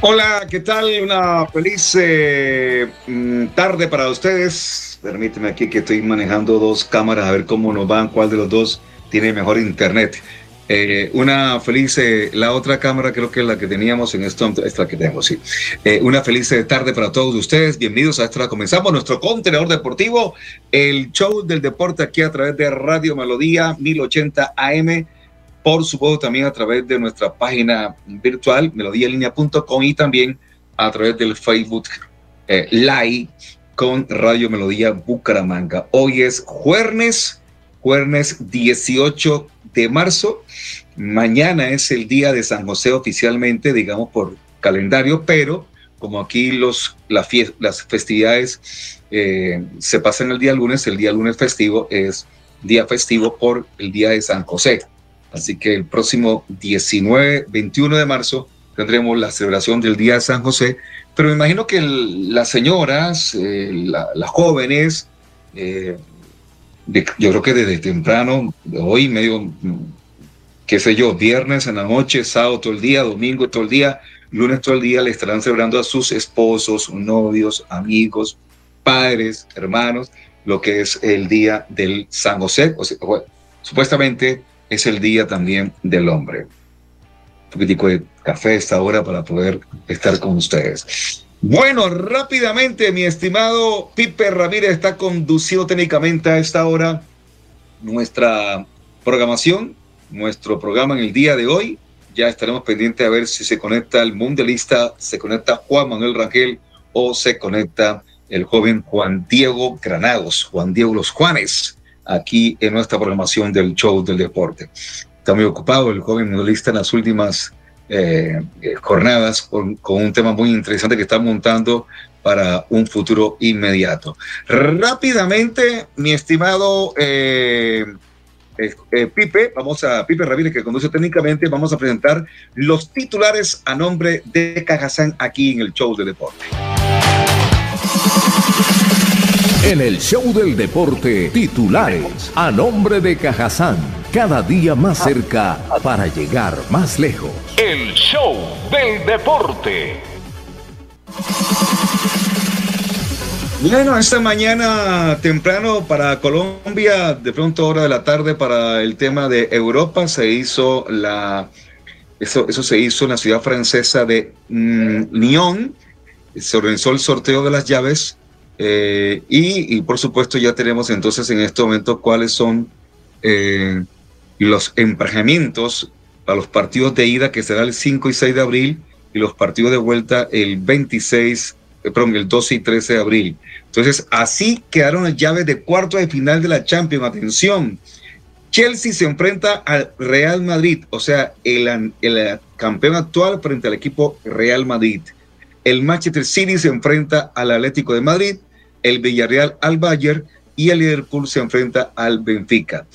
Hola, ¿qué tal? Una feliz eh, mm, tarde para ustedes. Permíteme aquí que estoy manejando dos cámaras a ver cómo nos van, cuál de los dos tiene mejor internet. Eh, una feliz, eh, la otra cámara creo que es la que teníamos en esto, esta que tenemos, sí. una feliz tarde para todos ustedes. Bienvenidos a esta. Comenzamos nuestro contenedor deportivo, el show del deporte aquí a través de Radio Melodía 1080 AM por supuesto también a través de nuestra página virtual melodíalinea.com y también a través del Facebook eh, Live con Radio Melodía Bucaramanga. Hoy es jueves, jueves 18 de marzo. Mañana es el día de San José oficialmente, digamos por calendario, pero como aquí los, las festividades eh, se pasan el día lunes, el día lunes festivo es día festivo por el día de San José. Así que el próximo 19, 21 de marzo tendremos la celebración del Día de San José, pero me imagino que las señoras, eh, las jóvenes, eh, yo creo que desde temprano, hoy medio, qué sé yo, viernes en la noche, sábado todo el día, domingo todo el día, lunes todo el día, le estarán celebrando a sus esposos, novios, amigos, padres, hermanos, lo que es el Día del San José. Supuestamente es el día también del hombre. Un poquitico de café esta hora para poder estar con ustedes. Bueno, rápidamente, mi estimado Pipe Ramírez está conduciendo técnicamente a esta hora nuestra programación, nuestro programa en el día de hoy. Ya estaremos pendientes a ver si se conecta el mundialista, se conecta Juan Manuel Rangel o se conecta el joven Juan Diego Granados, Juan Diego Los Juanes aquí en nuestra programación del show del deporte. Está muy ocupado el joven modalista en las últimas eh, eh, jornadas con, un tema muy interesante que está montando para un futuro inmediato. Rápidamente, mi estimado eh, Pipe, vamos a Pipe Ramírez que conduce técnicamente, vamos a presentar los titulares a nombre de Cajazán aquí en el show del deporte. En el show del deporte, titulares a nombre de Cajazán, cada día más cerca para llegar más lejos. El show del deporte. Bueno, esta mañana temprano para Colombia, de pronto hora de la tarde para el tema de Europa, se hizo la, eso, eso se hizo en la ciudad francesa de mm, Lyon, se organizó el sorteo de las llaves eh, y, por supuesto ya tenemos entonces en este momento cuáles son eh, los emparejamientos para los partidos de ida que será el 5 y 6 de abril y los partidos de vuelta el 26, eh, perdón, el 12 y 13 de abril. Entonces así quedaron las llaves de cuarto de final de la Champions. Atención, Chelsea se enfrenta al Real Madrid, o sea, el, el campeón actual frente al equipo Real Madrid. El Manchester City se enfrenta al Atlético de Madrid el Villarreal al Bayern y el Liverpool se enfrenta al Benfica.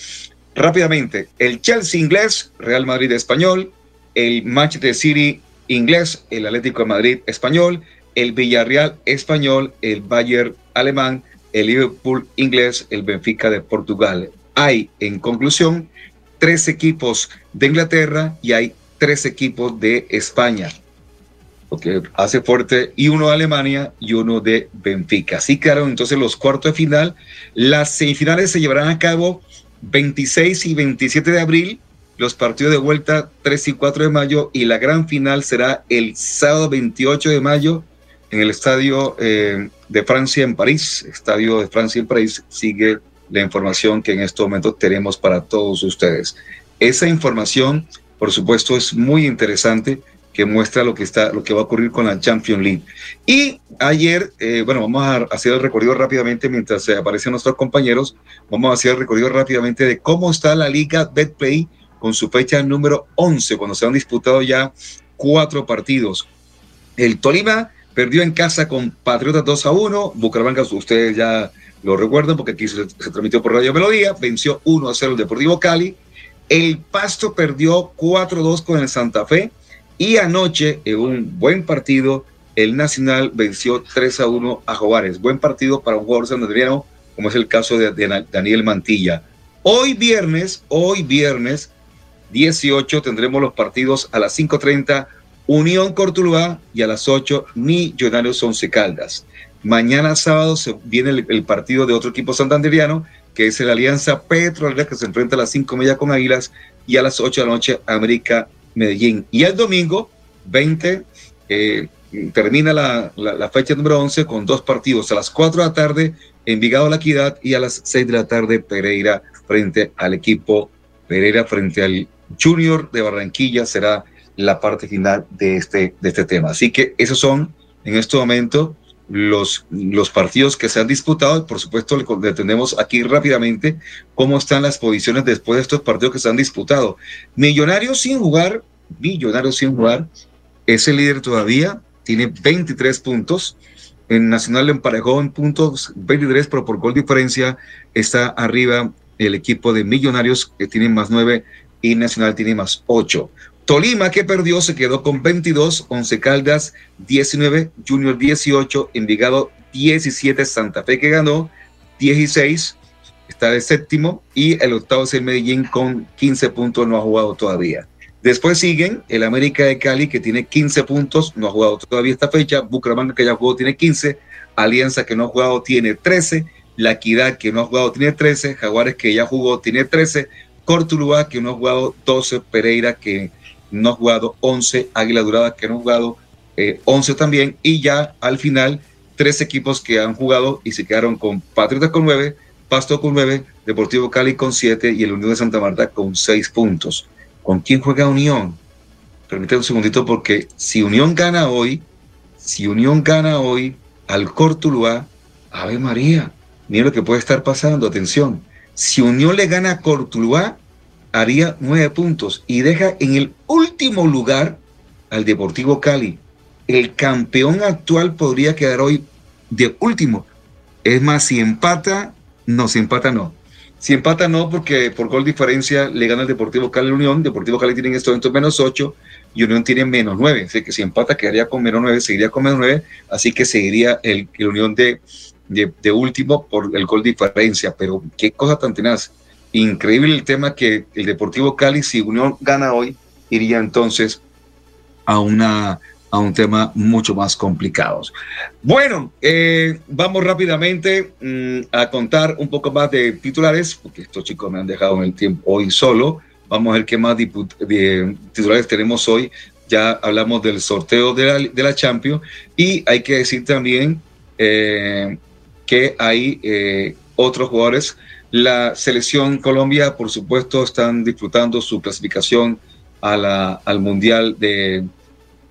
Rápidamente, el Chelsea inglés, Real Madrid español, el Manchester City inglés, el Atlético de Madrid español, el Villarreal español, el Bayern alemán, el Liverpool inglés, el Benfica de Portugal. Hay, en conclusión, tres equipos de Inglaterra y hay tres equipos de España porque hace fuerte, y uno de Alemania y uno de Benfica. Así quedaron entonces los cuartos de final. Las semifinales se llevarán a cabo 26 y 27 de abril, los partidos de vuelta 3 y 4 de mayo, y la gran final será el sábado 28 de mayo en el Estadio eh, de Francia en París. Estadio de Francia en París sigue la información que en estos momentos tenemos para todos ustedes. Esa información, por supuesto, es muy interesante que muestra lo que está, lo que va a ocurrir con la Champions League. Y ayer, eh, bueno, vamos a hacer el recorrido rápidamente mientras se aparecen nuestros compañeros. Vamos a hacer el recorrido rápidamente de cómo está la Liga Betplay con su fecha número 11, cuando se han disputado ya cuatro partidos. El Tolima perdió en casa con Patriotas 2 a 1. Bucaramanga, ustedes ya lo recuerdan porque aquí se, transmitió por Radio Melodía. Venció 1 a 0 el Deportivo Cali. El Pasto perdió 4 a 2 con el Santa Fe. Y anoche, en un buen partido, el Nacional venció 3 a 1 a Juárez. Buen partido para un jugador santanderiano, como es el caso de, Daniel Mantilla. Hoy viernes, hoy viernes 18 tendremos los partidos a las 5.30 Unión Cortuluá y a las 8 Millonarios Once Caldas. Mañana sábado viene el, partido de otro equipo santanderiano, que es el Alianza Petrolera, que se enfrenta a las 5 media con Águilas, y a las 8 de la noche América Medellín. Y el domingo 20 eh, termina la, fecha número 11 con dos partidos. A las 4 de la tarde, Envigado La Equidad y a las 6 de la tarde, Pereira frente al equipo Pereira frente al Junior de Barranquilla. Será la parte final de este, de este tema. Así que esos son en este momento los, los partidos que se han disputado. Por supuesto, le detenemos aquí rápidamente cómo están las posiciones después de estos partidos que se han disputado. Millonarios sin jugar, Millonarios sin jugar, es el líder todavía, tiene 23 puntos. En Nacional emparejó en puntos 23, pero por gol diferencia está arriba el equipo de Millonarios que tiene más 9 y Nacional tiene más 8. Tolima que perdió se quedó con 22, Once Caldas 19, Junior 18, Envigado 17, Santa Fe que ganó 16, está de séptimo y el octavo es el Medellín con 15 puntos, no ha jugado todavía. Después siguen el América de Cali que tiene 15 puntos, no ha jugado todavía esta fecha, Bucaramanga que ya jugó tiene 15, Alianza que no ha jugado tiene 13, La Equidad que no ha jugado tiene 13, Jaguares que ya jugó tiene 13, Cortuluá que no ha jugado 12, Pereira que no ha jugado 11, Águila Durada que no ha jugado 11 eh, también, y ya al final tres equipos que han jugado y se quedaron con Patriotas con 9, Pasto con 9, Deportivo Cali con 7 y el Unión de Santa Marta con 6 puntos. ¿Con quién juega Unión? Permítame un segundito porque si Unión gana hoy, si Unión gana hoy al Cortuluá, Ave María, mira lo que puede estar pasando, atención. Si Unión le gana a Cortuluá, haría nueve puntos y deja en el último lugar al Deportivo Cali. El campeón actual podría quedar hoy de último. Es más, si empata, no, si empata no. Si empata no, porque por gol diferencia le gana el Deportivo Cali Unión. Deportivo Cali tiene en estos momentos menos 8 y Unión tiene menos 9. Así que si empata quedaría con menos 9, seguiría con menos 9. Así que seguiría el, Unión de, de, de, último por el gol diferencia. Pero qué cosa tan tenaz. Increíble el tema que el Deportivo Cali, si Unión gana hoy, iría entonces a, una, a un tema mucho más complicado. Bueno, eh, vamos rápidamente mm, a contar un poco más de titulares, porque estos chicos me han dejado en el tiempo hoy solo. Vamos a ver qué más de titulares tenemos hoy. Ya hablamos del sorteo de la, de la Champions y hay que decir también eh, que hay eh, otros jugadores la selección Colombia, por supuesto, están disfrutando su clasificación a la, al Mundial de,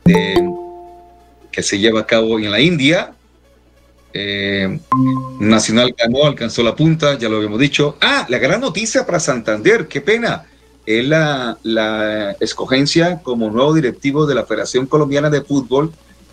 que se lleva a cabo en la India. Eh, Nacional ganó, alcanzó la punta, ya lo habíamos dicho. Ah, la gran noticia para Santander, qué pena. Es la, la escogencia como nuevo directivo de la Federación Colombiana de Fútbol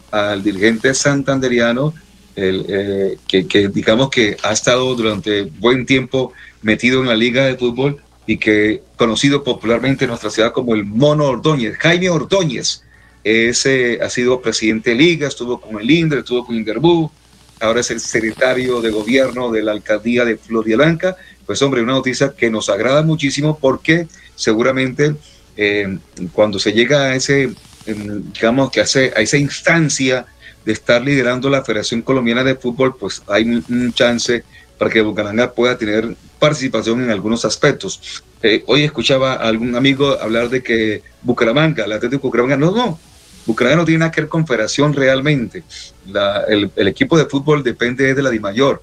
al dirigente santanderiano el, eh, que, digamos que ha estado durante buen tiempo metido en la liga de fútbol y que conocido popularmente en nuestra ciudad como el Mono Ordóñez, Jaime Ordóñez. Ese ha sido presidente de liga, estuvo con el INDRE, estuvo con Inderbú, ahora es el secretario de gobierno de la alcaldía de Floridablanca, pues hombre, una noticia que nos agrada muchísimo porque seguramente eh, cuando se llega a ese, digamos que hace, a esa instancia de estar liderando la Federación Colombiana de Fútbol, pues hay un, chance para que Bucaramanga pueda tener participación en algunos aspectos. Eh, hoy escuchaba a algún amigo hablar de que Bucaramanga, el Atlético Bucaramanga, no, no, Bucaramanga no tiene nada que ver con federación realmente. el, equipo de fútbol depende de la DIMAYOR.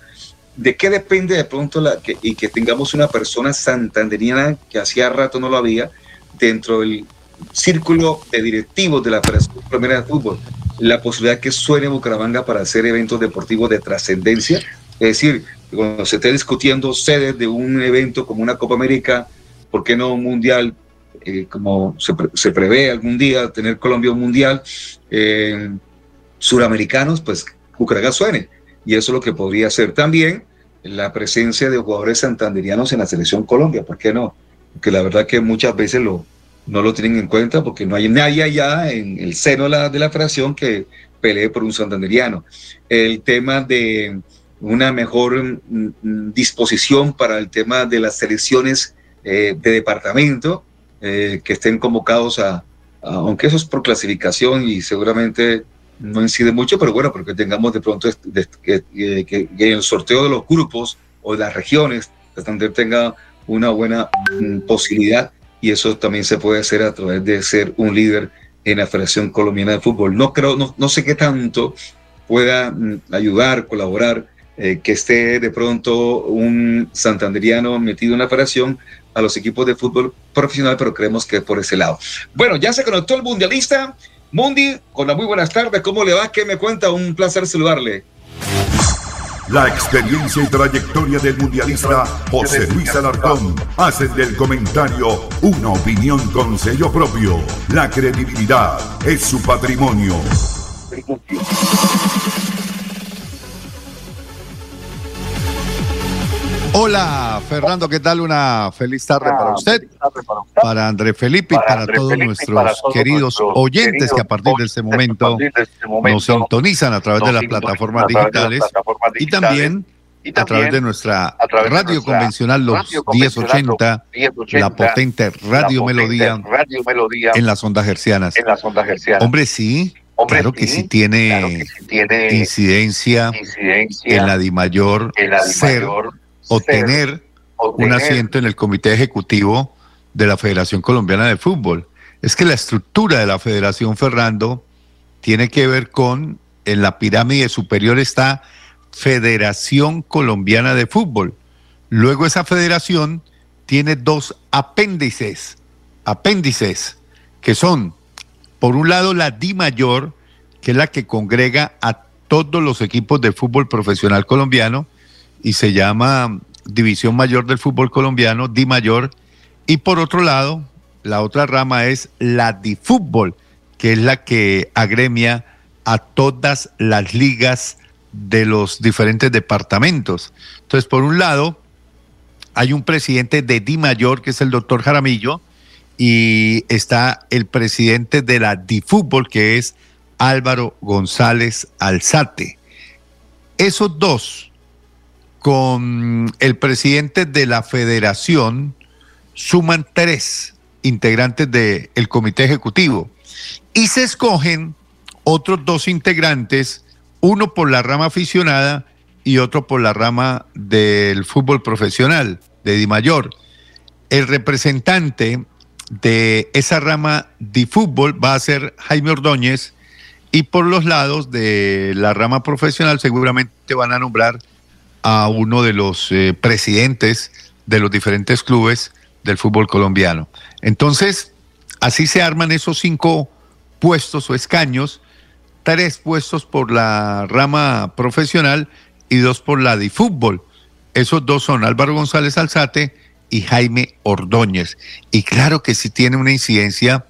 ¿De qué depende de pronto y que tengamos una persona santanderiana que hacía rato no lo había dentro del círculo de directivos de la Federación Colombiana de Fútbol? La posibilidad que suene Bucaramanga para hacer eventos deportivos de trascendencia. Es decir, cuando se esté discutiendo sedes de un evento como una Copa América, ¿por qué no un mundial? Eh, como se, prevé algún día tener Colombia un mundial, eh, suramericanos, pues Bucaramanga suene y eso es lo que podría ser también la presencia de jugadores santanderianos en la selección Colombia, ¿por qué no? Porque la verdad que muchas veces lo, no lo tienen en cuenta porque no hay nadie allá en el seno de la, de la federación que pelee por un santanderiano. El tema de una mejor mm, mm, disposición para el tema de las selecciones eh, de departamento eh, que estén convocados a, aunque eso es por clasificación y seguramente no incide mucho, pero bueno, porque tengamos de pronto que, en el sorteo de los grupos o de las regiones, Santander tenga una buena mm, posibilidad y eso también se puede hacer a través de ser un líder en la Federación Colombiana de Fútbol. No creo, no, no sé qué tanto pueda mm, ayudar, colaborar, eh, que esté de pronto un santanderiano metido en la federación a los equipos de fútbol profesional, pero creemos que por ese lado. Bueno, ya se conectó el mundialista. Mundi, con la muy buenas tardes, ¿cómo le va? ¿Qué me cuenta? Un placer saludarle. La experiencia y trayectoria del mundialista José Luis Alarcón hacen del comentario una opinión con sello propio. La credibilidad es su patrimonio. Hola, Fernando, ¿qué tal? Una feliz tarde para usted, para André Felipe y para todos nuestros queridos oyentes que a partir de este momento nos sintonizan a través de las plataformas digitales y también a través de nuestra radio convencional los 1080, la potente Radio Melodía en las ondas hercianas. Hombre, sí, claro que sí tiene incidencia en la DIMAYOR ser obtener un asiento en el comité ejecutivo de la Federación Colombiana de Fútbol. Es que la estructura de la Federación Fernando tiene que ver con, en la pirámide superior está Federación Colombiana de Fútbol. Luego esa federación tiene dos apéndices, apéndices, que son, por un lado, la Di Mayor, que es la que congrega a todos los equipos de fútbol profesional colombiano, y se llama División Mayor del Fútbol Colombiano, Di Mayor. Y por otro lado, la otra rama es la Di Fútbol, que es la que agremia a todas las ligas de los diferentes departamentos. Entonces, por un lado, hay un presidente de Di Mayor, que es el doctor Jaramillo, y está el presidente de la Di Fútbol, que es Álvaro González Alzate. Esos dos con el presidente de la federación suman tres integrantes del comité ejecutivo y se escogen otros dos integrantes, uno por la rama aficionada y otro por la rama del fútbol profesional, de Di Mayor. El representante de esa rama de fútbol va a ser Jaime Ordóñez y por los lados de la rama profesional seguramente van a nombrar a uno de los eh, presidentes de los diferentes clubes del fútbol colombiano. Entonces, así se arman esos cinco puestos o escaños, tres puestos por la rama profesional y dos por la de fútbol. Esos dos son Álvaro González Alzate y Jaime Ordóñez. Y claro que sí tiene una incidencia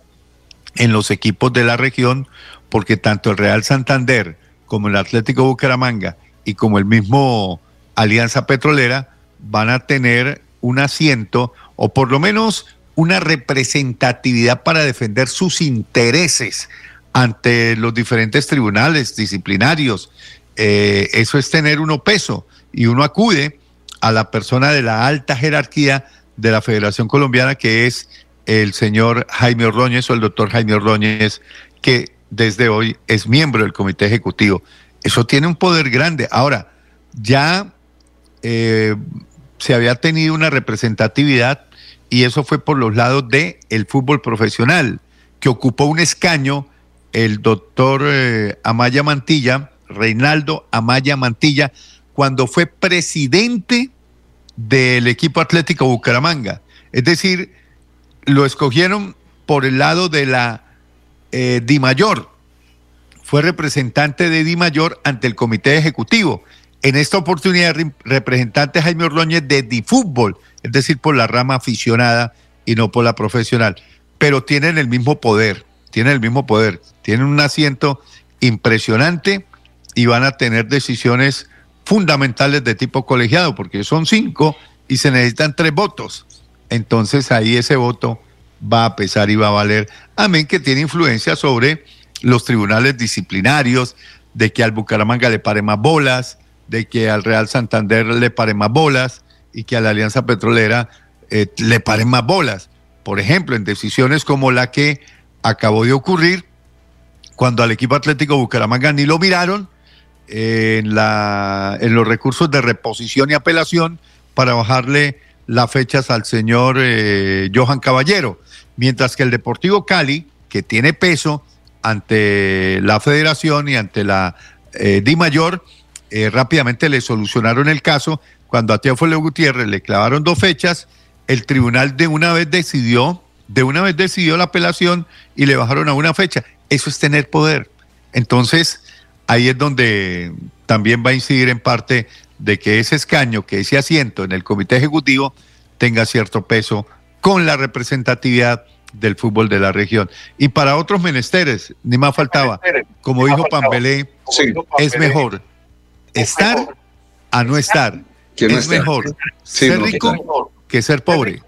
en los equipos de la región, porque tanto el Real Santander como el Atlético Bucaramanga y como el mismo Alianza Petrolera van a tener un asiento o por lo menos una representatividad para defender sus intereses ante los diferentes tribunales disciplinarios. Eh, eso es tener uno peso y uno acude a la persona de la alta jerarquía de la Federación Colombiana, que es el señor Jaime Ordóñez o el doctor Jaime Ordóñez, que desde hoy es miembro del comité ejecutivo. Eso tiene un poder grande. Ahora, ya eh, se había tenido una representatividad y eso fue por los lados del el fútbol profesional, que ocupó un escaño el doctor eh, Amaya Mantilla, Reinaldo Amaya Mantilla, cuando fue presidente del equipo Atlético Bucaramanga. Es decir, lo escogieron por el lado de la eh, Di Mayor. Fue representante de Di Mayor ante el comité ejecutivo. En esta oportunidad, representante Jaime Ordóñez de Di Fútbol, es decir, por la rama aficionada y no por la profesional. Pero tienen el mismo poder, tienen el mismo poder, tienen un asiento impresionante y van a tener decisiones fundamentales de tipo colegiado, porque son cinco y se necesitan tres votos. Entonces ahí ese voto va a pesar y va a valer. Amén, que tiene influencia sobre los tribunales disciplinarios, de que al Bucaramanga le pare más bolas, de que al Real Santander le pare más bolas y que a la Alianza Petrolera eh, le paren más bolas. Por ejemplo, en decisiones como la que acabó de ocurrir, cuando al equipo Atlético Bucaramanga ni lo miraron, en, la, en los recursos de reposición y apelación para bajarle las fechas al señor eh, Johan Caballero, mientras que el Deportivo Cali, que tiene peso ante la federación y ante la eh, Di Mayor, eh, rápidamente le solucionaron el caso. Cuando a Teófilo Gutiérrez le clavaron dos fechas, el tribunal de una vez decidió, de una vez decidió la apelación y le bajaron a una fecha. Eso es tener poder. Entonces, ahí es donde también va a incidir en parte de que ese escaño, que ese asiento en el comité ejecutivo tenga cierto peso con la representatividad del fútbol de la región. Y para otros menesteres, ni más faltaba, como dijo Pambelé, es mejor estar a no estar. es mejor ser rico que ser pobre.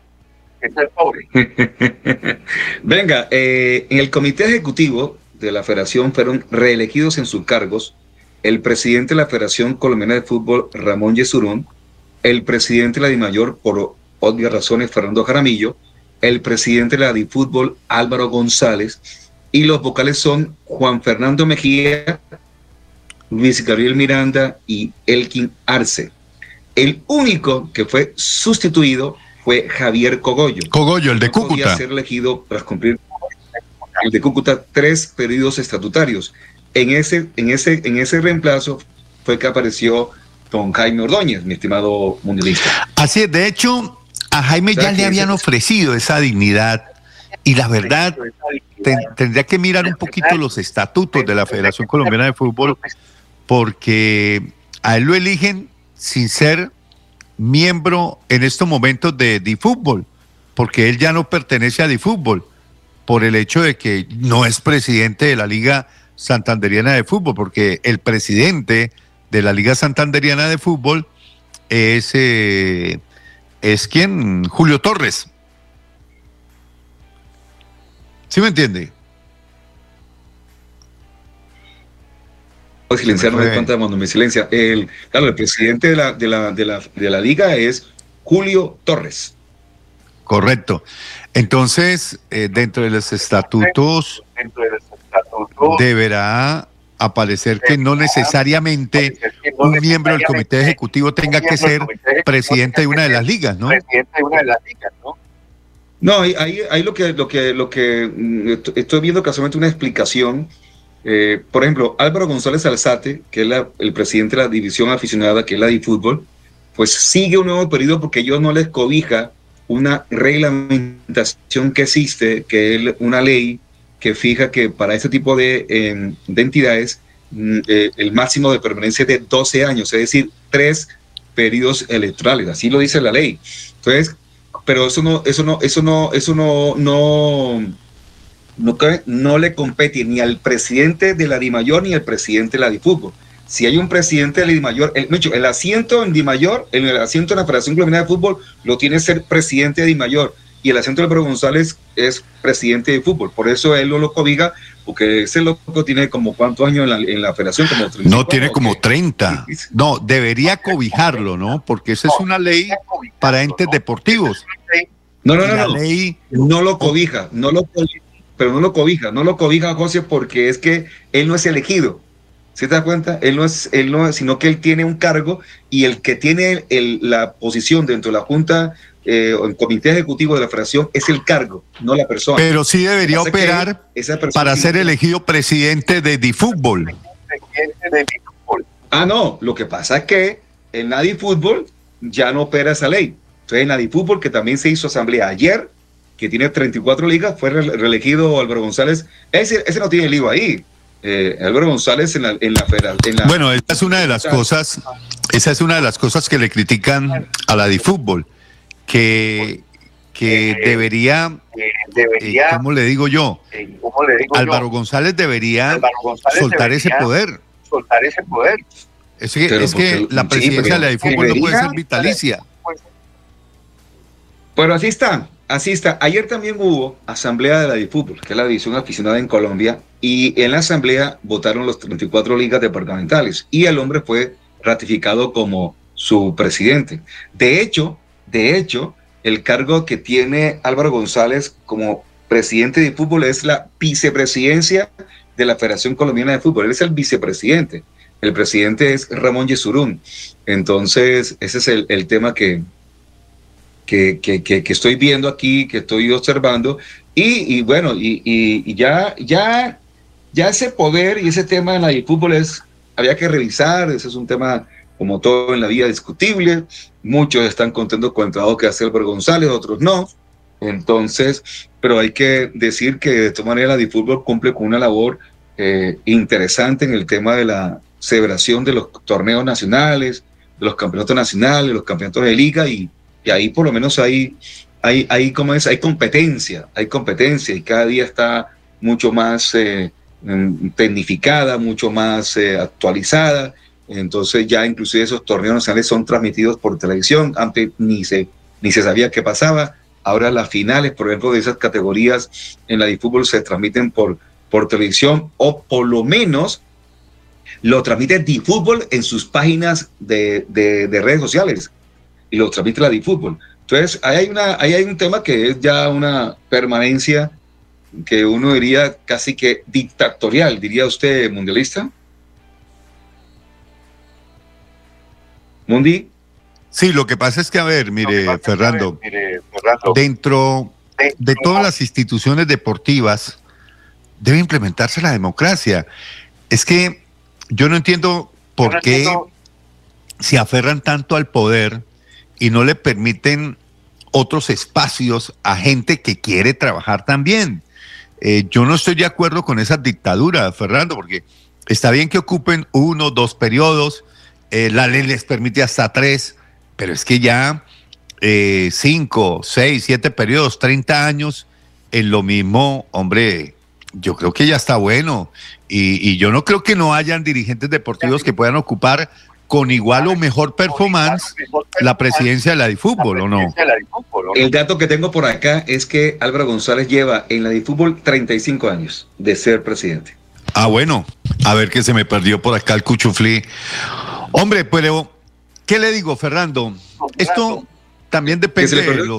Venga, eh, en el comité ejecutivo de la federación fueron reelegidos en sus cargos el presidente de la Federación Colombiana de Fútbol, Ramón Yesurún, el presidente de la DIMAYOR, por obvias razones, Fernando Jaramillo, el presidente de la DIFútbol, Álvaro González, y los vocales son Juan Fernando Mejía, Luis Gabriel Miranda y Elkin Arce. El único que fue sustituido fue Javier Cogollo. Cogollo, el de Cúcuta. ser elegido tras cumplir el de Cúcuta tres periodos estatutarios. En ese, en ese, en ese reemplazo fue que apareció don Jaime Ordóñez, mi estimado mundialista. Así es, de hecho, a Jaime ya le habían ofrecido esa dignidad y la verdad tendría que mirar un poquito los estatutos de la Federación Colombiana de Fútbol porque a él lo eligen sin ser miembro en estos momentos de DiFútbol, porque él ya no pertenece a DiFútbol por el hecho de que no es presidente de la Liga Santanderiana de Fútbol, porque el presidente de la Liga Santanderiana de Fútbol es, eh, es quien, Julio Torres. ¿Sí me entiende? Silenciar, no me cuenta cuando me silencia. El, claro, el presidente de la, de la, de la, de la liga es Julio Torres. Correcto. Entonces, eh, dentro de los estatutos, deberá aparecer que no necesariamente un miembro del comité ejecutivo tenga que ser presidente de una de las ligas, ¿no? No, ahí, ahí lo que lo que lo que mm, estoy viendo casualmente una explicación. Eh, por ejemplo, Álvaro González Alzate, que es el presidente de la división aficionada, que es la de fútbol, pues sigue un nuevo periodo porque ellos no les cobija una reglamentación que existe, que es una ley que fija que para este tipo de, em, entidades mm, eh, el máximo de permanencia es de 12 años, es decir, tres periodos electorales, así lo dice la ley. Entonces, pero eso no, eso no, eso no, eso no, no, no, no le compete ni al presidente de la DIMAYOR ni al presidente de la DIFUTBOL si hay un presidente del DIMAYOR, el, el asiento en DIMAYOR, el, el asiento en la Federación Colombiana de Fútbol, lo tiene ser presidente de DIMAYOR y el asiento de Pedro González es presidente de fútbol. Por eso él no lo cobija, porque ese loco tiene como cuántos años en la, en la federación, como No, tiene como 30. No, debería cobijarlo, ¿no? Porque esa es una ley para entes deportivos. No, no, no, no. No lo cobija, no lo cobija, pero no lo cobija, no lo cobija José porque es que él no es elegido. ¿Se te da cuenta? Él no es, él no, sino que él tiene un cargo y el que tiene el, la posición dentro de la Junta eh, o el comité ejecutivo de la federación es el cargo, no la persona. Pero sí debería operar para ser elegido presidente de DiFútbol. Ah, no, lo que pasa es que en la DiFútbol ya no opera esa ley. Entonces en la DiFútbol, que también se hizo asamblea ayer, que tiene 34 ligas, fue reelegido Álvaro González. Ese, ese no tiene lío ahí eh, Álvaro González en la, en la federal. bueno, esa es una de las cosas, esa es una de las cosas que le critican a la de fútbol, que, que debería, debería eh, ¿cómo le digo yo? Álvaro González debería soltar ese poder. Soltar ese poder. Es que, es que la presidencia de la fútbol no puede ser vitalicia. Pero así está, así está. Ayer también hubo asamblea de la DiFútbol, que es la división aficionada en Colombia, y en la asamblea votaron los 34 ligas departamentales y el hombre fue ratificado como su presidente. De hecho, de hecho, el cargo que tiene Álvaro González como presidente de fútbol es la vicepresidencia de la Federación Colombiana de Fútbol. Él es el vicepresidente. El presidente es Ramón Yesurún. Entonces, ese es el, tema que, que, que, que, estoy viendo aquí, que estoy observando. Y, y bueno, y, y, ya, ya ya ese poder y ese tema en la fútbol es, había que revisar, ese es un tema como todo en la vida discutible, muchos están contentos con el trabajo que hace Álvaro González, otros no, entonces, pero hay que decir que de todas maneras la fútbol cumple con una labor eh, interesante en el tema de la celebración de los torneos nacionales, de los campeonatos nacionales, los campeonatos de liga y, y ahí por lo menos hay, hay, hay, ¿cómo es? hay competencia, hay competencia y cada día está mucho más eh, tecnificada, mucho más eh, actualizada. Entonces ya inclusive esos torneos nacionales son transmitidos por televisión. Antes ni se, ni se sabía qué pasaba. Ahora las finales, por ejemplo, de esas categorías en la de fútbol se transmiten por, por televisión o por lo menos lo transmite DiFútbol en sus páginas de, de, redes sociales y lo transmite la DiFútbol. Entonces, ahí hay, una, ahí hay un tema que es ya una permanencia que uno diría casi que dictatorial, diría usted, mundialista. Mundi. Sí, lo que pasa es que, a ver, mire, Fernando, dentro de todas las instituciones deportivas debe implementarse la democracia. Es que yo no entiendo por qué se aferran tanto al poder y no le permiten otros espacios a gente que quiere trabajar también. Eh, yo no estoy de acuerdo con esa dictadura, Fernando, porque está bien que ocupen uno, dos periodos, eh, la ley les permite hasta tres, pero es que ya eh, cinco, seis, siete periodos, treinta años, en lo mismo, hombre, yo creo que ya está bueno. Y, y, yo no creo que no hayan dirigentes deportivos que puedan ocupar con igual o mejor performance la presidencia de la DiFútbol, ¿o no? El dato que tengo por acá es que Álvaro González lleva en la DiFútbol 35 años de ser presidente. Ah, bueno, a ver qué se me perdió por acá el cuchuflí. Hombre, pero, ¿qué le digo, Fernando? Esto también depende de los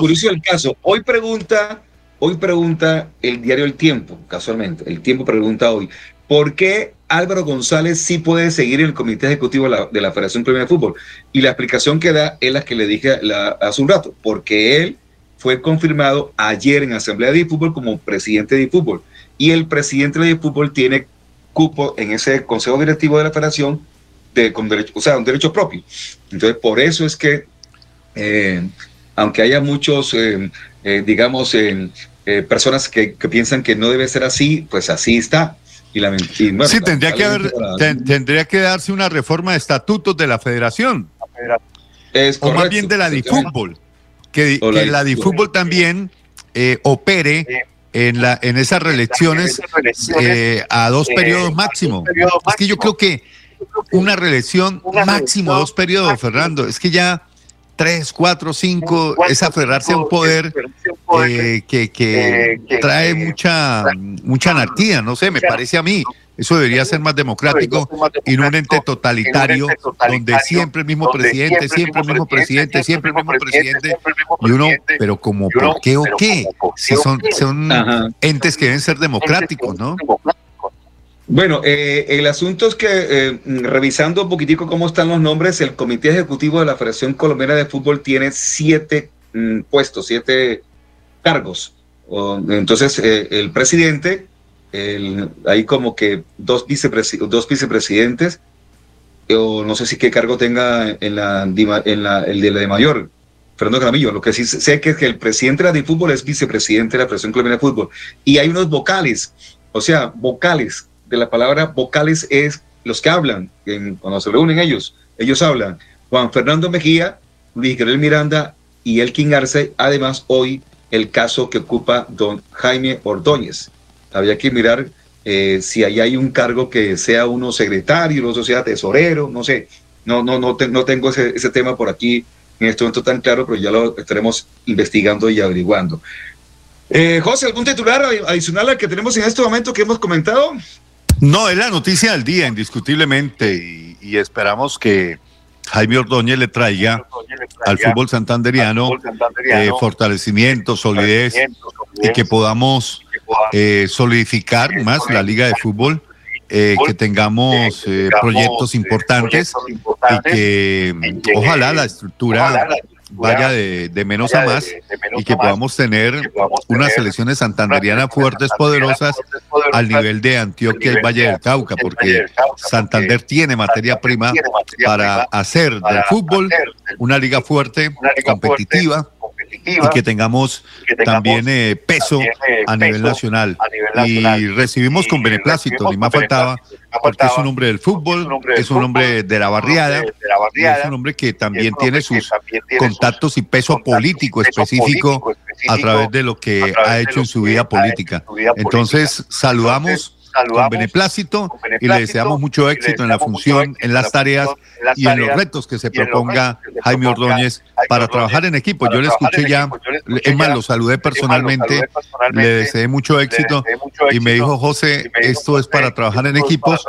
curioso el caso. Hoy pregunta, hoy pregunta el diario El Tiempo, casualmente. El Tiempo pregunta hoy, ¿por qué Álvaro González sí puede seguir en el comité ejecutivo de la, Federación Colombiana de Fútbol. Y la explicación que da es la que le dije hace un rato, porque él fue confirmado ayer en Asamblea de Fútbol como presidente de Fútbol. Y el presidente de Fútbol tiene cupo en ese consejo directivo de la federación de, con derecho, o sea, un derecho propio. Entonces, por eso es que, eh, aunque haya muchos, eh, eh, digamos, personas que, que piensan que no debe ser así, pues así está y la sí, tendría que, haber, tendría que darse una reforma de estatutos de la federación. Es o más bien de la DiFútbol. Que, que la DiFútbol también eh, opere en, la, en esas reelecciones eh, a dos eh, periodos máximo. Es que yo creo que una reelección máximo dos periodos, Fernando. Es que ya tres, cuatro, cinco, es aferrarse a un poder eh, que, que trae mucha, mucha anarquía, no sé, me parece a mí. Eso debería ser más democrático y no un ente totalitario donde siempre el mismo presidente, siempre el mismo presidente, siempre el mismo presidente. Y uno, pero como, ¿por qué o qué? Si son, son entes que deben ser democráticos, ¿no? Bueno, eh, el asunto es que, eh, revisando un poquitico cómo están los nombres, el Comité Ejecutivo de la Federación Colombiana de Fútbol tiene siete mm, puestos, siete cargos. entonces, eh, el presidente, hay como que dos, dos vicepresidentes, o no sé si qué cargo tenga en la, en la el de mayor, Fernando Caramillo. Lo que sí sé que es que el presidente de la de fútbol es vicepresidente de la Federación Colombiana de Fútbol. Y hay unos vocales, o sea, vocales de la palabra vocales es los que hablan, cuando se reúnen ellos, ellos hablan. Juan Fernando Mejía, Luis Gabriel Miranda y Elkin Arce, además hoy el caso que ocupa don Jaime Ordóñez. Había que mirar eh, si ahí hay un cargo que sea uno secretario, otro sea tesorero, no sé. No, no, no, no tengo ese, ese tema por aquí en este momento tan claro, pero ya lo estaremos investigando y averiguando. Eh, José, ¿algún titular adicional al que tenemos en este momento que hemos comentado? No, es la noticia del día, indiscutiblemente, y, esperamos que Jaime Ordóñez le traiga, al fútbol santanderiano, eh, fortalecimiento, solidez, y que podamos eh, solidificar más la liga de fútbol. Eh, que tengamos proyectos importantes y que ojalá la estructura vaya de, menos a más y que podamos tener unas selecciones santanderianas fuertes, poderosas, al nivel de Antioquia y Valle del Cauca, porque Santander tiene materia prima para hacer del fútbol una liga fuerte, competitiva y que tengamos, también eh, peso eh, a nivel nacional. Y recibimos con beneplácito, ni más faltaba, porque es un hombre del fútbol, es un hombre de la barriada, y es un hombre que también tiene sus contactos y peso político específico a través de lo que ha hecho en su vida política. Entonces, saludamos con beneplácito, y le deseamos mucho éxito en la función, en las tareas y en los retos que se proponga Jaime Ordóñez para trabajar en equipo. Yo le escuché ya, es más, lo saludé personalmente, le deseé mucho éxito y me dijo, José, esto es para trabajar en equipos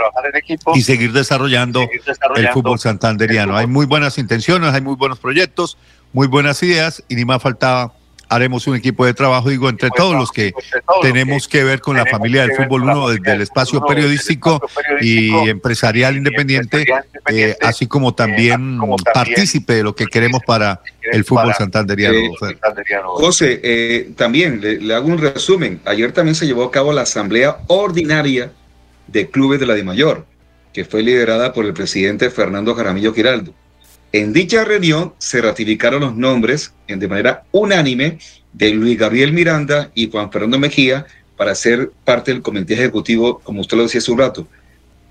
y seguir desarrollando el fútbol santanderiano. Hay muy buenas intenciones, hay muy buenos proyectos, muy buenas ideas y ni más faltaba haremos un equipo de trabajo, digo, entre todos los que tenemos que ver con la familia del fútbol uno desde el espacio periodístico y empresarial independiente, eh, así como eh, también partícipe de lo que queremos para el fútbol santanderiano. José, eh, también le, hago un resumen. Ayer también se llevó a cabo la asamblea ordinaria de clubes de la DIMAYOR, que fue liderada por el presidente Fernando Jaramillo Giraldo. En dicha reunión se ratificaron los nombres de manera unánime de Luis Gabriel Miranda y Juan Fernando Mejía para ser parte del comité ejecutivo, como usted lo decía hace un rato.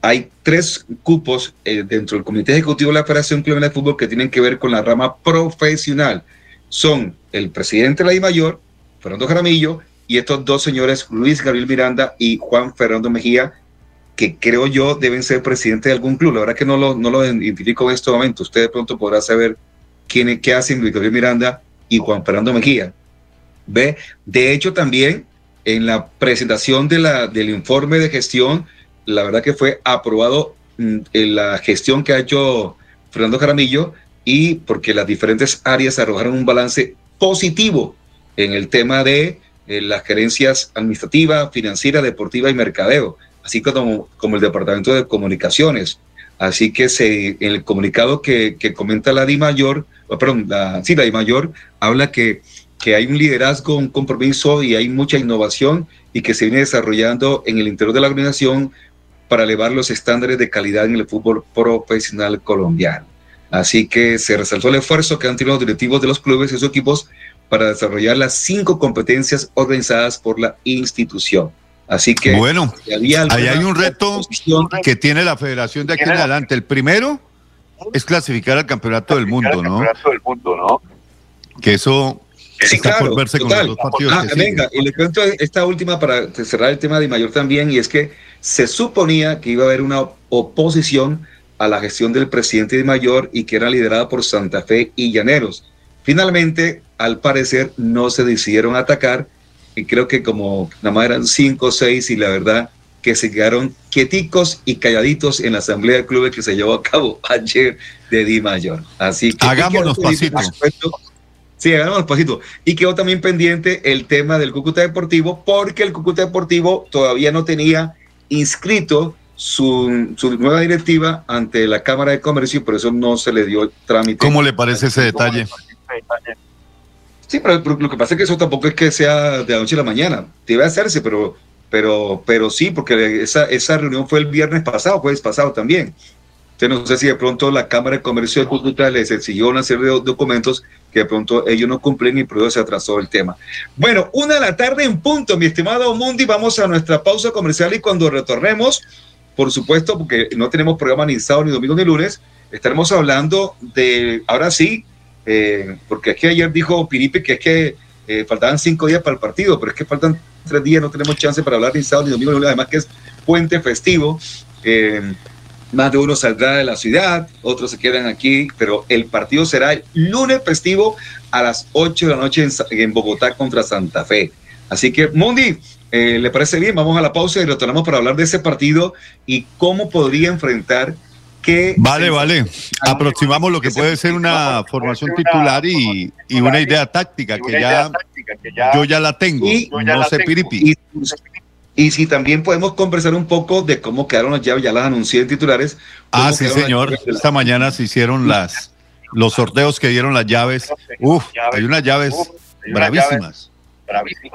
Hay tres cupos eh, dentro del comité ejecutivo de la Federación Colombiana de Fútbol que tienen que ver con la rama profesional. Son el presidente de la I Mayor, Fernando Jaramillo, y estos dos señores, Luis Gabriel Miranda y Juan Fernando Mejía, que creo yo deben ser presidente de algún club. La verdad que no lo, no lo identifico en este momento. Usted de pronto podrá saber quién, qué hacen Gabriel Miranda y Juan Fernando Mejía. ¿Ve? De hecho, también en la presentación de la, del informe de gestión, la verdad que fue aprobado mm, en la gestión que ha hecho Fernando Jaramillo y porque las diferentes áreas arrojaron un balance positivo en el tema de eh, las gerencias administrativa, financiera, deportiva y mercadeo así como, como el Departamento de Comunicaciones. Así que se, el comunicado que, que comenta la DIMAYOR, perdón, la, sí, la DIMAYOR, habla que, que hay un liderazgo, un compromiso y hay mucha innovación y que se viene desarrollando en el interior de la organización para elevar los estándares de calidad en el fútbol profesional colombiano. Así que se resaltó el esfuerzo que han tenido los directivos de los clubes y sus equipos para desarrollar las cinco competencias organizadas por la institución. Así que bueno, ahí hay un reto que tiene la federación de aquí en adelante. El primero es clasificar al campeonato del mundo, ¿no? Que eso Sí, claro, verse con los dos partidos ah, venga, y le cuento esta última para cerrar el tema de Mayor también, y es que se suponía que iba a haber una oposición a la gestión del presidente de Mayor y que era liderada por Santa Fe y Llaneros. Finalmente, al parecer, no se decidieron atacar y creo que como nada más eran cinco o seis y la verdad que se quedaron quieticos y calladitos en la asamblea de clubes que se llevó a cabo ayer de Di Mayor. Así que hagámonos pasitos. Sí, hagámonos pasitos. Y quedó también pendiente el tema del Cúcuta Deportivo porque el Cúcuta Deportivo todavía no tenía inscrito su, su, nueva directiva ante la Cámara de Comercio y por eso no se le dio trámite. ¿Cómo le parece ese detalle? Sí, pero, lo que pasa es que eso tampoco es que sea de la noche a la mañana. Debe hacerse, pero, pero, pero sí, porque esa, esa reunión fue el viernes pasado, jueves pasado también. Entonces no sé si de pronto la Cámara de Comercio de Cúcuta les exigió una serie de documentos que de pronto ellos no cumplen y por eso se atrasó el tema. Bueno, una de la tarde en punto, mi estimado Mundi, vamos a nuestra pausa comercial y cuando retornemos, por supuesto, porque no tenemos programa ni sábado, ni domingo, ni lunes, estaremos hablando de, ahora sí, eh, porque es que ayer dijo Piripe que es que eh, faltaban cinco días para el partido, pero es que faltan tres días, no tenemos chance para hablar ni sábado, ni domingo, además que es puente festivo. Eh, más de uno saldrá de la ciudad, otros se quedan aquí, pero el partido será el lunes festivo a las 8 de la noche en, Bogotá contra Santa Fe. Así que, Mundi, ¿Le parece bien? Vamos a la pausa y retornamos para hablar de ese partido y cómo podría enfrentar que... Vale, vale. Aproximamos lo que puede ser una formación titular y, y una idea táctica que ya, yo ya la tengo. Y, no sé piripi. Y, si también podemos conversar un poco de cómo quedaron las llaves, ya las anuncié en titulares. Ah, sí, señor. Esta mañana se hicieron las los sorteos que dieron las llaves. Uf, hay unas llaves bravísimas.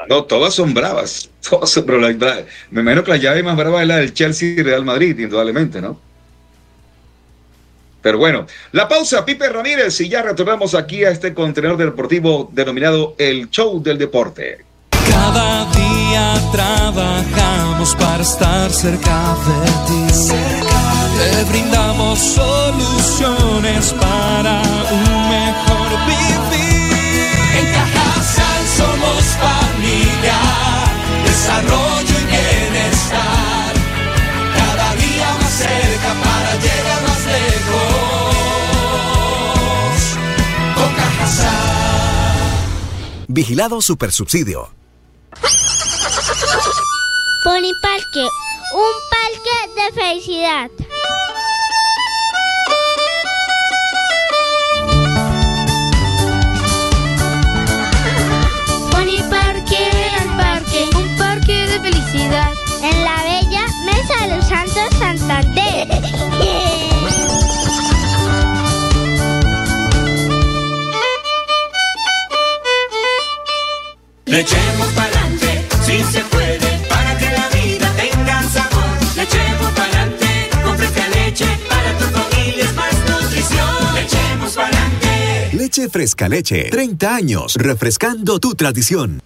No, todas son bravas. Todas son bravas. Me imagino que la llave más brava es la del Chelsea y Real Madrid, indudablemente, ¿no? Pero bueno, la pausa, Pipe Ramírez, y ya retornamos aquí a este contenedor deportivo denominado El Show del Deporte. Cada día trabajamos para estar cerca de ti. Te brindamos soluciones para un mejor vivir. En somos familia, desarrollo y bienestar. Con Vigilado Supersubsidio. Pony Parque, un parque de felicidad. Fresca leche, 30 años, refrescando tu tradición.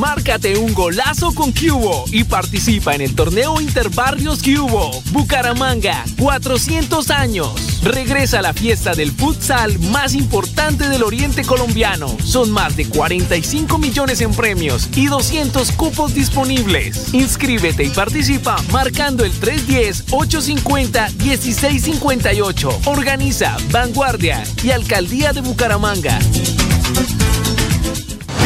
Márcate un golazo con Cubo y participa en el torneo Interbarrios Cubo. Bucaramanga, 400 años. Regresa a la fiesta del futsal más importante del oriente colombiano. Son más de 45 millones en premios y 200 cupos disponibles. Inscríbete y participa marcando el 310-850-1658. Organiza Vanguardia y Alcaldía de Bucaramanga.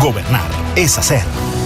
Gobernar es hacer.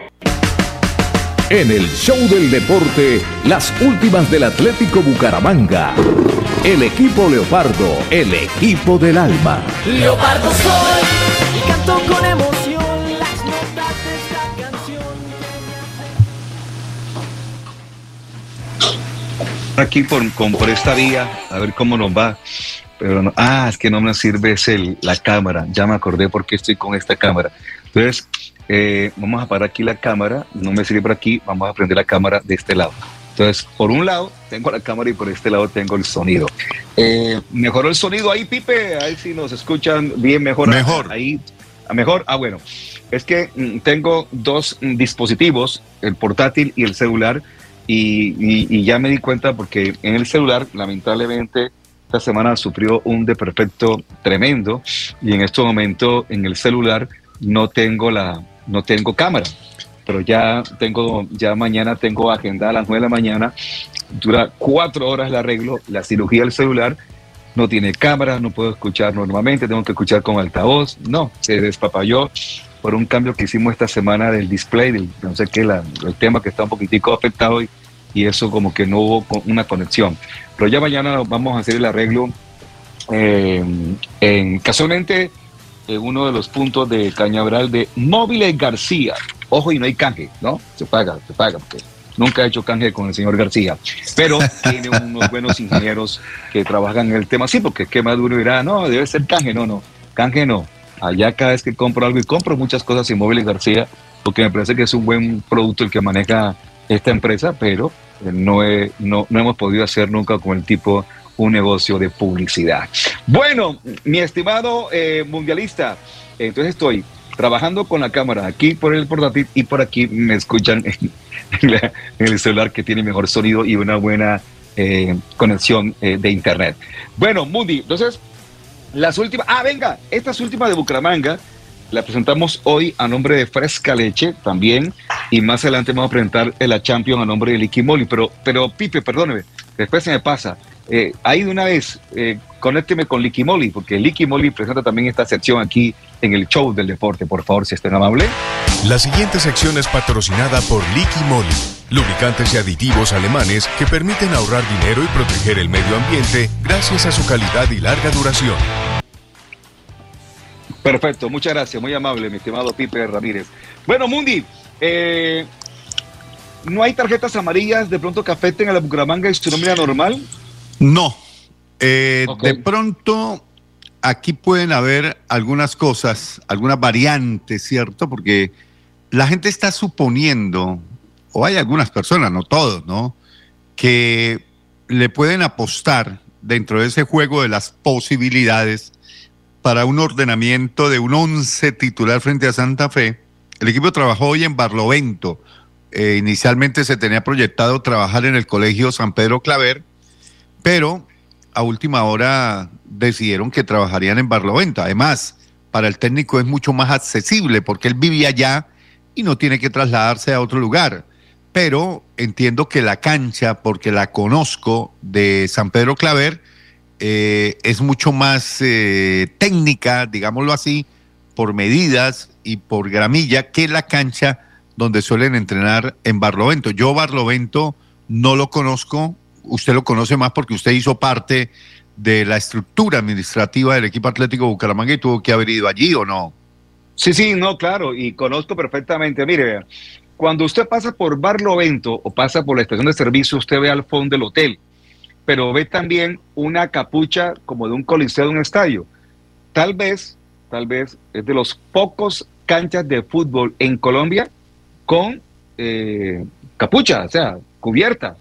En el show del deporte, las últimas del Atlético Bucaramanga. El equipo Leopardo, el equipo del alma. Leopardo soy y canto con emoción las notas de esta canción. Aquí por, con- por esta vía, a ver cómo nos va. Pero no, ah, es que no me sirve es el, la cámara. Ya me acordé por qué estoy con esta cámara. Entonces, eh, vamos a parar aquí la cámara. No me sirve por aquí. Vamos a prender la cámara de este lado. Entonces, por un lado tengo la cámara y por este lado tengo el sonido. Eh, ¿Mejoró el sonido ahí, Pipe? Ahí sí nos escuchan bien mejor. Mejor. Ahí, ¿a mejor. Ah, bueno. Es que mm, tengo dos mm, dispositivos, el portátil y el celular, y, y- y ya me di cuenta porque en el celular, lamentablemente, esta semana sufrió un desperfecto tremendo y en este momento en el celular no tengo la, no tengo cámara. Pero ya tengo, ya mañana tengo agendada a las 9 de la mañana, dura cuatro horas el arreglo, la cirugía del celular, no tiene cámara, no puedo escuchar normalmente, tengo que escuchar con altavoz, no, se despapalló por un cambio que hicimos esta semana del display, no sé qué, el tema que está un poquitico afectado y, y eso como que no hubo una conexión. Pero ya mañana vamos a hacer el arreglo eh, en casualmente en uno de los puntos de Cañaveral de Móviles García. Ojo, y no hay canje, ¿no? Se paga, se paga, porque nunca he hecho canje con el señor García, pero tiene unos buenos ingenieros que trabajan en el tema. Sí, porque es que Maduro dirá, no, debe ser canje, no, no, canje no. Allá cada vez que compro algo y compro muchas cosas en Móviles García, porque me parece que es un buen producto el que maneja esta empresa, pero eh, no, he- no, no hemos podido hacer nunca con el tipo un negocio de publicidad. Bueno, mi estimado eh, mundialista, entonces estoy trabajando con la cámara aquí por el portátil y por aquí me escuchan en, el celular que tiene mejor sonido y una buena eh, conexión eh, de internet. Bueno, Mundi, entonces las últimas, ah, venga, estas últimas de Bucaramanga la presentamos hoy a nombre de Fresca Leche también y más adelante vamos a presentar la Champion a nombre de Liqui Moly, pero, pero Pipe, perdóneme, después se me pasa. Eh, ahí de una vez, eh, conécteme con Liqui Moly, porque Liqui Moly presenta también esta sección aquí en el show del deporte, por favor, si es tan amable. La siguiente sección es patrocinada por Liqui Moly, lubricantes y aditivos alemanes que permiten ahorrar dinero y proteger el medio ambiente gracias a su calidad y larga duración. Perfecto, muchas gracias, muy amable, mi estimado Pipe Ramírez. Bueno, Mundi, eh, ¿no hay tarjetas amarillas de pronto que afecten a la Bucaramanga y su nómina normal? No. Eh. De pronto, aquí pueden haber algunas cosas, algunas variantes, ¿cierto? Porque la gente está suponiendo, o hay algunas personas, no todos, ¿no? Que le pueden apostar dentro de ese juego de las posibilidades para un ordenamiento de un once titular frente a Santa Fe. El equipo trabajó hoy en Barlovento. Eh, inicialmente se tenía proyectado trabajar en el Colegio San Pedro Claver, pero a última hora decidieron que trabajarían en Barlovento. Además, para el técnico es mucho más accesible porque él vivía allá y no tiene que trasladarse a otro lugar. Pero entiendo que la cancha, porque la conozco de San Pedro Claver, eh, es mucho más eh, técnica, digámoslo así, por medidas y por gramilla que la cancha donde suelen entrenar en Barlovento. Yo Barlovento no lo conozco, usted lo conoce más porque usted hizo parte de la estructura administrativa del equipo Atlético Bucaramanga y tuvo que haber ido allí o no. Sí, sí, no, claro, y conozco perfectamente. Mire, cuando usted pasa por Barlovento o pasa por la estación de servicio, usted ve al fondo del hotel, pero ve también una capucha como de un coliseo de un estadio. Tal vez, tal vez es de los pocos canchas de fútbol en Colombia con eh, capucha, o sea, cubierta.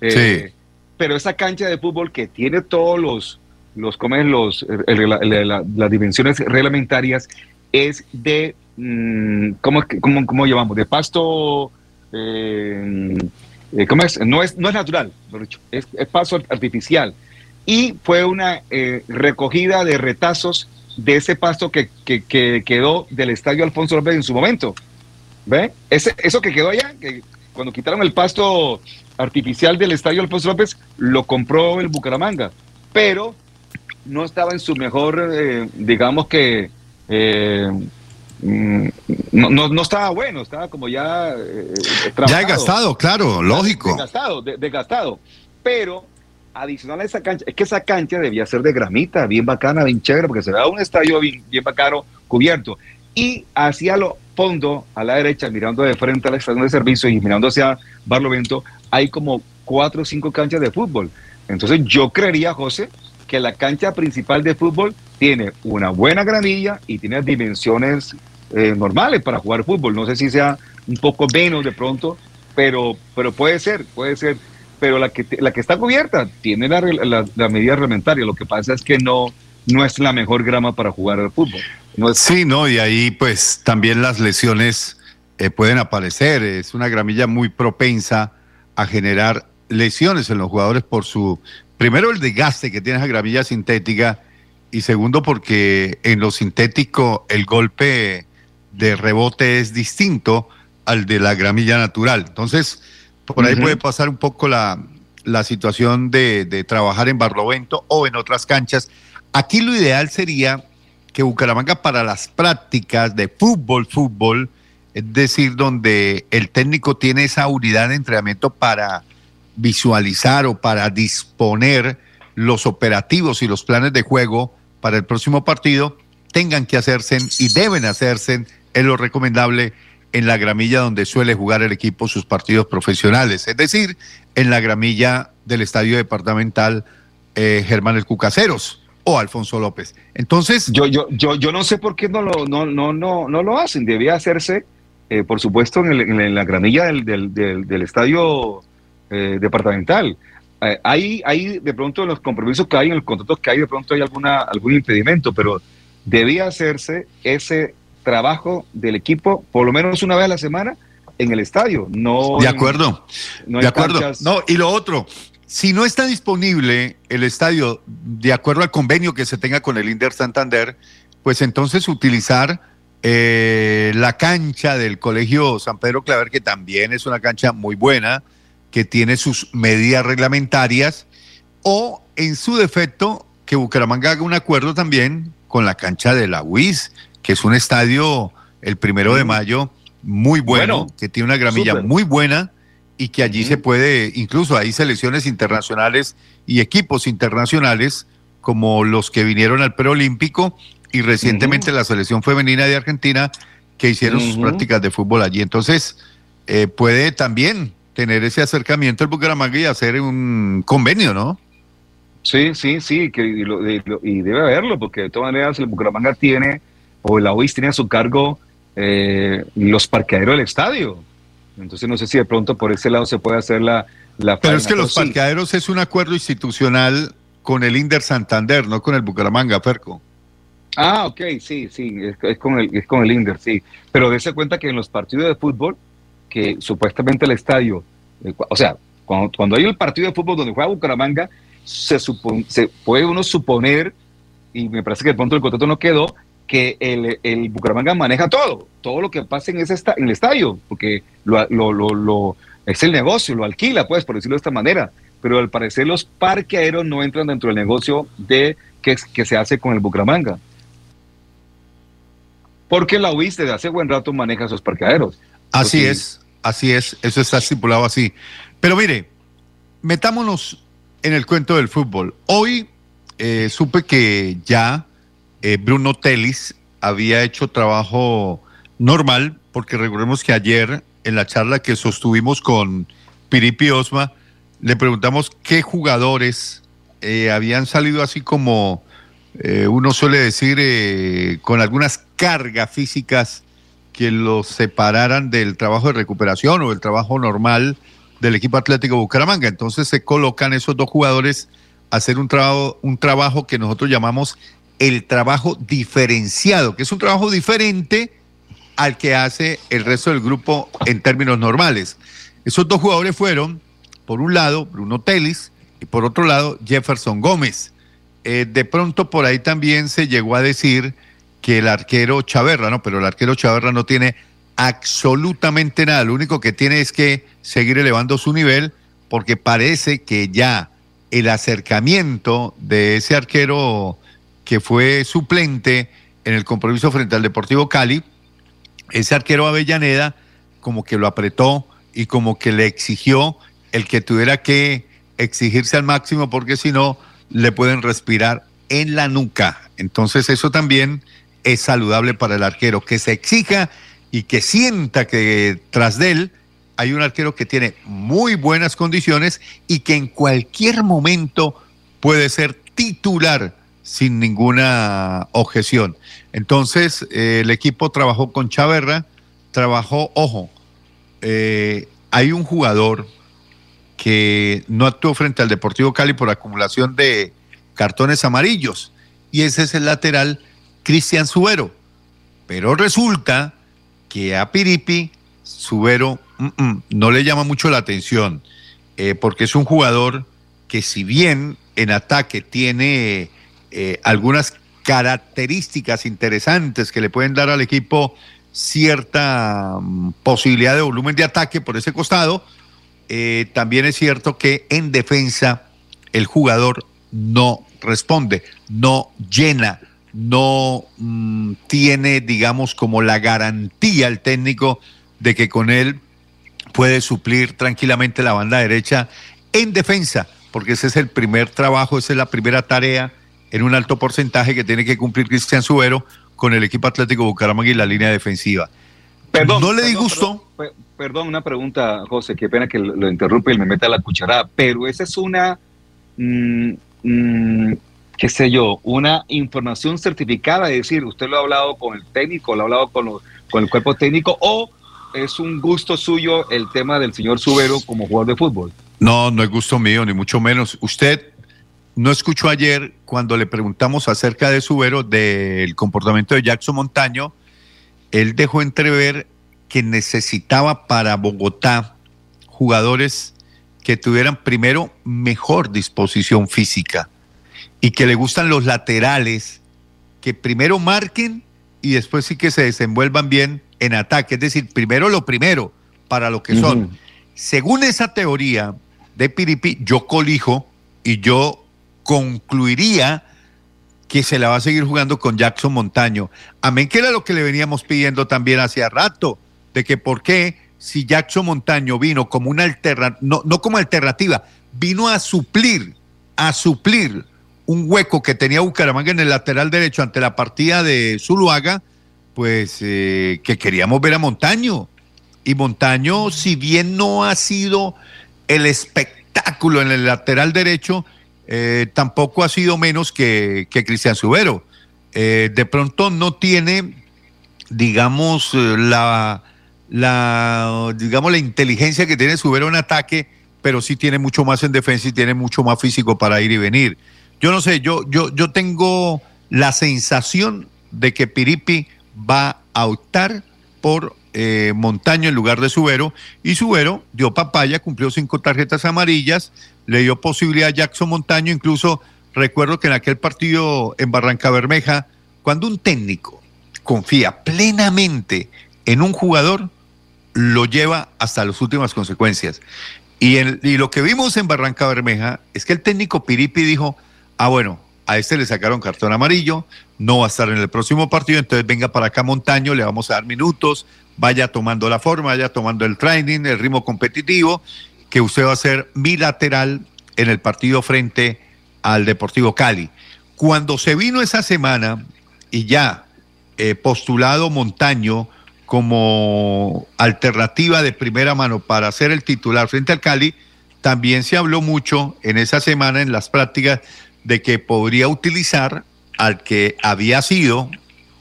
Eh, pero esa cancha de fútbol que tiene todos los, los, los las dimensiones reglamentarias es de, mm, ¿cómo, cómo, cómo llamamos? De pasto, eh, eh, ¿cómo es? No es, no es natural, es, es pasto artificial. Y fue una eh, recogida de retazos de ese pasto que, que, que, quedó del estadio Alfonso López en su momento. ¿Ve? Ese, eso que quedó allá, que cuando quitaron el pasto artificial del estadio Alfonso López, lo compró el Bucaramanga. Pero no estaba en su mejor, digamos que, eh, mm, no, no, estaba bueno, estaba como ya... Eh, ya gastado, claro, lógico. Desgastado, desgastado. Pero adicional a esa cancha, es que esa cancha debía ser de gramita, bien bacana, bien chévere, porque se da un estadio bien, bien bacano, cubierto. Y hacia lo fondo, a la derecha, mirando de frente a la estación de servicio y mirando hacia Barlovento, hay como cuatro o cinco canchas de fútbol. Entonces yo creería, José, que la cancha principal de fútbol tiene una buena gramilla y tiene dimensiones eh, normales para jugar fútbol. No sé si sea un poco menos de pronto, pero, pero puede ser, puede ser. Pero la que, la que está cubierta tiene la, la, medida reglamentaria. Lo que pasa es que no, no es la mejor grama para jugar al fútbol. Sí, no, y ahí pues también las lesiones eh, pueden aparecer. Es una gramilla muy propensa a generar lesiones en los jugadores por su, primero el desgaste que tiene esa gramilla sintética y segundo porque en lo sintético el golpe de rebote es distinto al de la gramilla natural. Entonces, por ahí puede pasar un poco la, situación de, de, trabajar en Barlovento o en otras canchas. Aquí lo ideal sería que Bucaramanga para las prácticas de fútbol, fútbol, es decir, donde el técnico tiene esa unidad de entrenamiento para visualizar o para disponer los operativos y los planes de juego para el próximo partido, tengan que hacerse y deben hacerse, es lo recomendable, en la gramilla donde suele jugar el equipo sus partidos profesionales, es decir, en la gramilla del estadio departamental eh, Germán el Cucaseros o Alfonso López. Entonces, yo, yo, yo, yo no sé por qué no lo, no, no, no, no lo hacen, debía hacerse, eh, por supuesto, en, la gramilla del, del, del estadio eh, departamental. Eh, hay, hay de pronto en los compromisos que hay, en los contratos que hay, de pronto hay alguna, algún impedimento, pero debía hacerse ese trabajo del equipo por lo menos una vez a la semana en el estadio. No de acuerdo, de acuerdo. No, y lo otro, si no está disponible el estadio de acuerdo al convenio que se tenga con el Inder Santander, pues entonces utilizar eh, la cancha del Colegio San Pedro Claver, que también es una cancha muy buena, que tiene sus medidas reglamentarias, o en su defecto, que Bucaramanga haga un acuerdo también con la cancha de la UIS, que es un estadio el primero de mayo muy bueno, que tiene una gramilla muy buena y que allí se puede, incluso hay selecciones internacionales y equipos internacionales como los que vinieron al preolímpico y recientemente la selección femenina de Argentina que hicieron sus prácticas de fútbol allí. Entonces, eh, puede también tener ese acercamiento al Bucaramanga y hacer un convenio, ¿no? Sí, sí, sí, que, y, debe haberlo, porque de todas maneras el Bucaramanga tiene, o la OIS tiene a su cargo eh, los parqueaderos del estadio. Entonces no sé si de pronto por ese lado se puede hacer la... la Pero es que los parqueaderos es un acuerdo institucional con el Inder Santander, no con el Bucaramanga, Ferco. Ah, ok, sí, sí, es, con el, es con el Inder, sí. Pero dése cuenta que en los partidos de fútbol que supuestamente el estadio, o sea, cuando, cuando, hay el partido de fútbol donde juega Bucaramanga, se, se puede uno suponer, y me parece que de pronto el contrato no quedó, que el, el, Bucaramanga maneja todo, todo lo que pasa en, ese en el estadio, porque lo, lo, lo, es el negocio, lo alquila, pues, por decirlo de esta manera. Pero al parecer los parqueaderos no entran dentro del negocio de que, que se hace con el Bucaramanga. Porque la UIS desde hace buen rato maneja esos parqueaderos. Así es, así es, eso está estipulado así. Pero mire, metámonos en el cuento del fútbol. Hoy eh, supe que ya eh, Bruno Telis había hecho trabajo normal, porque recordemos que ayer en la charla que sostuvimos con Piripi Osma, le preguntamos qué jugadores eh, habían salido así como eh, uno suele decir, con algunas cargas físicas que los separaran del trabajo de recuperación o del trabajo normal del equipo Atlético Bucaramanga. Entonces se colocan esos dos jugadores a hacer un trabajo, un trabajo que nosotros llamamos el trabajo diferenciado, que es un trabajo diferente al que hace el resto del grupo en términos normales. Esos dos jugadores fueron, por un lado, Bruno Telis y por otro lado, Jefferson Gómez. Eh, de pronto por ahí también se llegó a decir que el arquero Chaverra, ¿no? Pero el arquero Chaverra no tiene absolutamente nada. Lo único que tiene es que seguir elevando su nivel porque parece que ya el acercamiento de ese arquero que fue suplente en el compromiso frente al Deportivo Cali, ese arquero Avellaneda como que lo apretó y como que le exigió el que tuviera que exigirse al máximo porque si no le pueden respirar en la nuca. Entonces eso también es saludable para el arquero, que se exija y que sienta que tras de él hay un arquero que tiene muy buenas condiciones y que en cualquier momento puede ser titular sin ninguna objeción. Entonces, eh, el equipo trabajó con Chaverra, trabajó, ojo, eh, hay un jugador que no actuó frente al Deportivo Cali por acumulación de cartones amarillos, y ese es el lateral Cristian Subero. Pero resulta que a Piripi, Subero no le llama mucho la atención, eh, porque es un jugador que si bien en ataque tiene eh, algunas características interesantes que le pueden dar al equipo cierta mm, posibilidad de volumen de ataque por ese costado, eh, también es cierto que en defensa el jugador no responde, no llena, no mm, tiene, digamos, como la garantía el técnico de que con él puede suplir tranquilamente la banda derecha en defensa, porque ese es el primer trabajo, esa es la primera tarea en un alto porcentaje que tiene que cumplir Cristian Subero con el equipo Atlético Bucaramanga y la línea defensiva. Perdón, no le disgustó. Perdón, perdón, una pregunta, José, qué pena que lo, interrumpe y me meta la cucharada, pero esa es una, mm, mm, qué sé yo, una información certificada, es decir, usted lo ha hablado con el técnico, lo ha hablado con, con el cuerpo técnico, o es un gusto suyo el tema del señor Subero como jugador de fútbol. No, no es gusto mío, ni mucho menos. Usted no escuchó ayer cuando le preguntamos acerca de Subero, del comportamiento de Jackson Montaño, él dejó entrever que necesitaba para Bogotá jugadores que tuvieran primero mejor disposición física y que le gustan los laterales, que primero marquen y después sí que se desenvuelvan bien en ataque. Es decir, primero lo primero para lo que son. Según esa teoría de Piripi, yo colijo y yo concluiría que se la va a seguir jugando con Jackson Montaño. Amén, que era lo que le veníamos pidiendo también hace rato, de que por qué si Jackson Montaño vino como una alternativa, no, no como alternativa, vino a suplir, a suplir un hueco que tenía Bucaramanga en el lateral derecho ante la partida de Zuluaga, pues eh, que queríamos ver a Montaño. Y Montaño, si bien no ha sido el espectáculo en el lateral derecho, eh, tampoco ha sido menos que, Cristian Subero. Eh, de pronto no tiene, digamos, eh, la, la, digamos, la inteligencia que tiene Subero en ataque, pero sí tiene mucho más en defensa y tiene mucho más físico para ir y venir. Yo no sé, yo, yo, yo tengo la sensación de que Piripi va a optar por Montaño en lugar de Subero y Subero dio papaya, cumplió cinco tarjetas amarillas, le dio posibilidad a Jackson Montaño, incluso recuerdo que en aquel partido en Barranca Bermeja, cuando un técnico confía plenamente en un jugador, lo lleva hasta las últimas consecuencias. Y, y lo que vimos en Barranca Bermeja es que el técnico Piripi dijo, ah, bueno, a este le sacaron cartón amarillo, no va a estar en el próximo partido, entonces venga para acá Montaño, le vamos a dar minutos, vaya tomando la forma, vaya tomando el training, el ritmo competitivo, que usted va a ser bilateral en el partido frente al Deportivo Cali. Cuando se vino esa semana y ya eh, postulado Montaño como alternativa de primera mano para ser el titular frente al Cali, también se habló mucho en esa semana en las prácticas de que podría utilizar al que había sido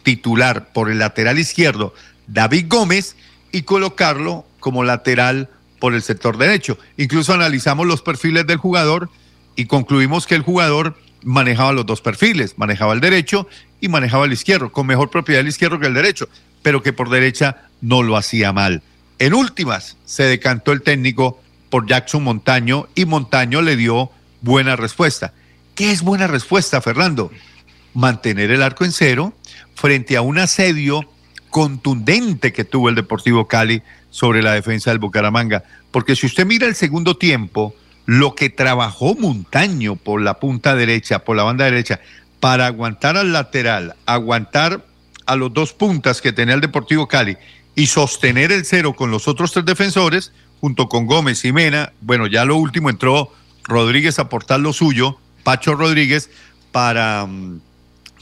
titular por el lateral izquierdo, David Gómez, y colocarlo como lateral por el sector derecho. Incluso analizamos los perfiles del jugador y concluimos que el jugador manejaba los dos perfiles, manejaba el derecho y manejaba el izquierdo, con mejor propiedad el izquierdo que el derecho, pero que por derecha no lo hacía mal. En últimas, se decantó el técnico por Jackson Montaño y Montaño le dio buena respuesta. ¿Qué es buena respuesta, Fernando? Mantener el arco en cero frente a un asedio contundente que tuvo el Deportivo Cali sobre la defensa del Bucaramanga. Porque si usted mira el segundo tiempo, lo que trabajó Montaño por la punta derecha, por la banda derecha, para aguantar al lateral, aguantar a los dos puntas que tenía el Deportivo Cali y sostener el cero con los otros tres defensores, junto con Gómez y Mena, bueno, ya lo último entró Rodríguez a aportar lo suyo, Pacho Rodríguez, para, mm,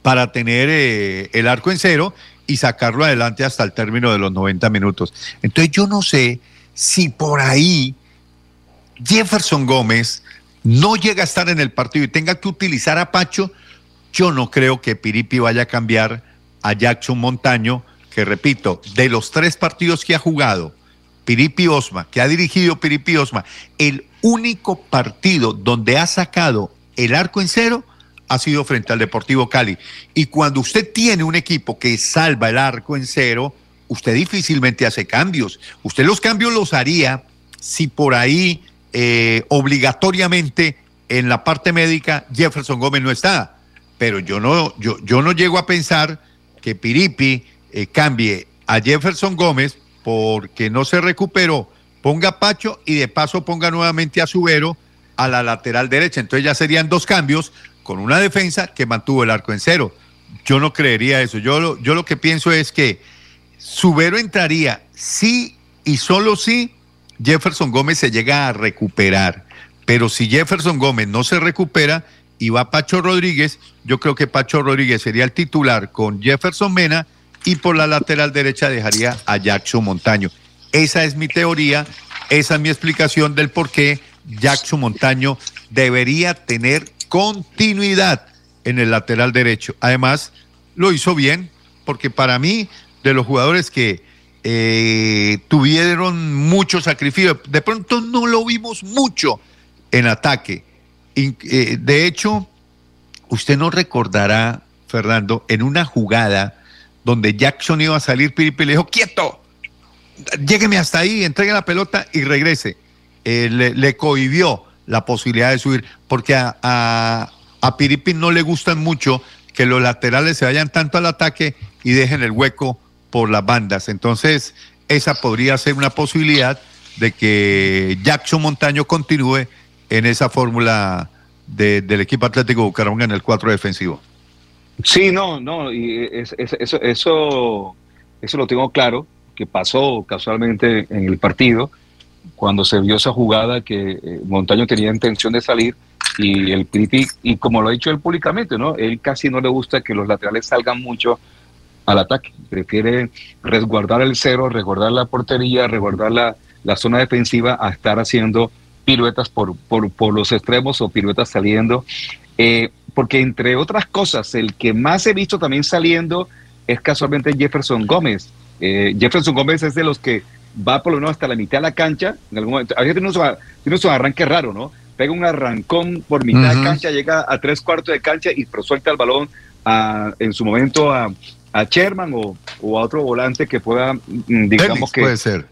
para tener eh, el arco en cero y sacarlo adelante hasta el término de los 90 minutos. Entonces yo no sé si por ahí Jefferson Gómez no llega a estar en el partido y tenga que utilizar a Pacho, yo no creo que Piripi vaya a cambiar a Jackson Montaño, que repito, de los tres partidos que ha jugado, Piripi Osma, que ha dirigido Piripi Osma, el único partido donde ha sacado el arco en cero ha sido frente al Deportivo Cali. Y cuando usted tiene un equipo que salva el arco en cero, usted difícilmente hace cambios. Usted los cambios los haría si por ahí eh, obligatoriamente en la parte médica Jefferson Gómez no está. Pero yo no, yo, yo no llego a pensar que Piripi eh, cambie a Jefferson Gómez porque no se recuperó, ponga Pacho y de paso ponga nuevamente a Subero a la lateral derecha. Entonces ya serían dos cambios con una defensa que mantuvo el arco en cero. Yo no creería eso. Yo lo, yo lo que pienso es que Subero entraría sí y solo si Jefferson Gómez se llega a recuperar. Pero si Jefferson Gómez no se recupera y va Pacho Rodríguez, yo creo que Pacho Rodríguez sería el titular con Jefferson Mena y por la lateral derecha dejaría a Jackson Montaño. Esa es mi teoría, esa es mi explicación del por qué Jackson Montaño debería tener continuidad en el lateral derecho. Además, lo hizo bien, porque para mí, de los jugadores que eh, tuvieron mucho sacrificio, de pronto no lo vimos mucho en ataque. Eh, de hecho, usted no recordará, Fernando, en una jugada donde Jackson iba a salir, Piripi le dijo, quieto, llégueme hasta ahí, entregue la pelota y regrese. Eh, le, le cohibió la posibilidad de subir, porque a, a, Piripi no le gustan mucho que los laterales se vayan tanto al ataque y dejen el hueco por las bandas. Entonces, esa podría ser una posibilidad de que Jackson Montaño continúe en esa fórmula del equipo Atlético Bucaramanga en el 4 defensivo. Sí, no, no, y eso, eso, eso lo tengo claro, que pasó casualmente en el partido cuando se vio esa jugada que eh, Montaño tenía intención de salir y el Piripi, y como lo ha dicho él públicamente, ¿no? Él casi no le gusta que los laterales salgan mucho al ataque, prefiere resguardar el cero, resguardar la portería, resguardar la, la zona defensiva a estar haciendo piruetas por, por, por los extremos o piruetas saliendo. Eh, porque entre otras cosas, el que más he visto también saliendo es casualmente Jefferson Gómez. Eh, Jefferson Gómez es de los que va por lo menos hasta la mitad de la cancha, en algún momento, a veces tiene un, tiene un arranque raro, ¿no? Pega un arrancón por mitad de cancha, llega a tres cuartos de cancha y suelta el balón a, en su momento a, a Sherman o, o, a otro volante que pueda, mm, digamos que... puede ser.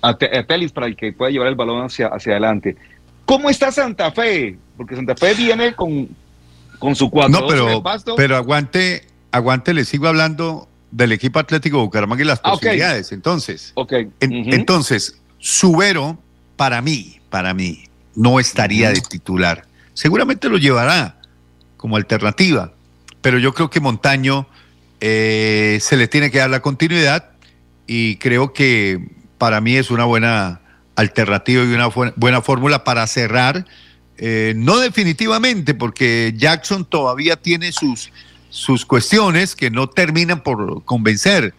A, a para el que pueda llevar el balón hacia, hacia adelante. ¿Cómo está Santa Fe? Porque Santa Fe viene con, con su cuatro. No, pero, pero aguante, aguante, le sigo hablando del equipo Atlético Bucaramanga y las ah, posibilidades. Entonces, okay. entonces, Subero, para mí, para mí, no estaría de titular. Seguramente lo llevará como alternativa, pero yo creo que Montaño eh, se le tiene que dar la continuidad y creo que para mí es una buena alternativa y una buena fórmula para cerrar, eh, no definitivamente, porque Jackson todavía tiene sus sus cuestiones que no terminan por convencer,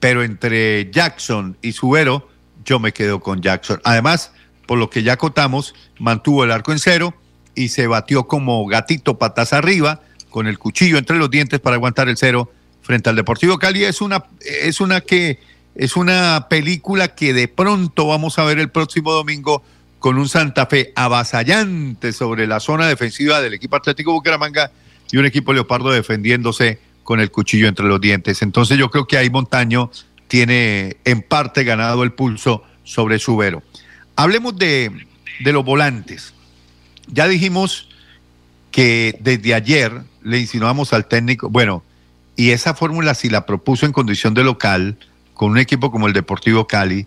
pero entre Jackson y Subero, yo me quedo con Jackson. Además, por lo que ya acotamos, mantuvo el arco en cero y se batió como gatito patas arriba, con el cuchillo entre los dientes para aguantar el cero frente al Deportivo Cali. Es una, es una que es una película que de pronto vamos a ver el próximo domingo con un Santa Fe avasallante sobre la zona defensiva del equipo Atlético Bucaramanga y un equipo Leopardo defendiéndose con el cuchillo entre los dientes. Entonces yo creo que ahí Montaño tiene en parte ganado el pulso sobre Subero. Hablemos de, de los volantes. Ya dijimos que desde ayer le insinuamos al técnico, bueno, y esa fórmula si la propuso en condición de local, con un equipo como el Deportivo Cali,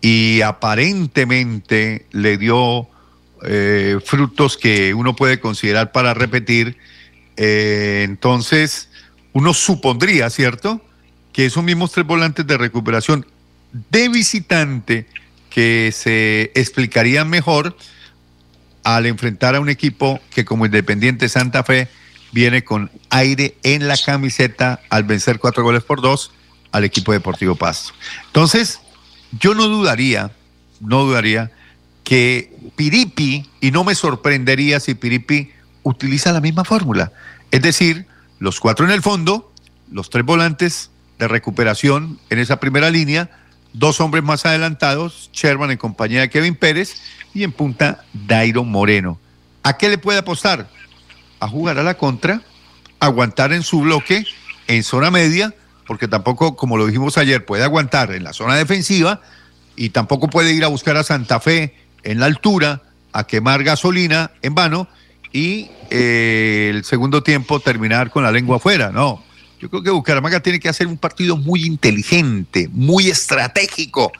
y aparentemente le dio eh, frutos que uno puede considerar para repetir, eh, entonces uno supondría, ¿cierto?, que esos mismos tres volantes de recuperación de visitante que se explicarían mejor al enfrentar a un equipo que como Independiente Santa Fe viene con aire en la camiseta al vencer cuatro goles por dos al equipo Deportivo Pasto. Entonces, yo no dudaría, no dudaría que Piripi, y no me sorprendería si Piripi utiliza la misma fórmula, es decir, los cuatro en el fondo, los tres volantes de recuperación en esa primera línea, dos hombres más adelantados, Sherman en compañía de Kevin Pérez y en punta Dairo Moreno. ¿A qué le puede apostar? A jugar a la contra, aguantar en su bloque, en zona media, porque tampoco, como lo dijimos ayer, puede aguantar en la zona defensiva y tampoco puede ir a buscar a Santa Fe en la altura a quemar gasolina en vano y eh, el segundo tiempo terminar con la lengua afuera. No, yo creo que Bucaramanga tiene que hacer un partido muy inteligente, muy estratégico.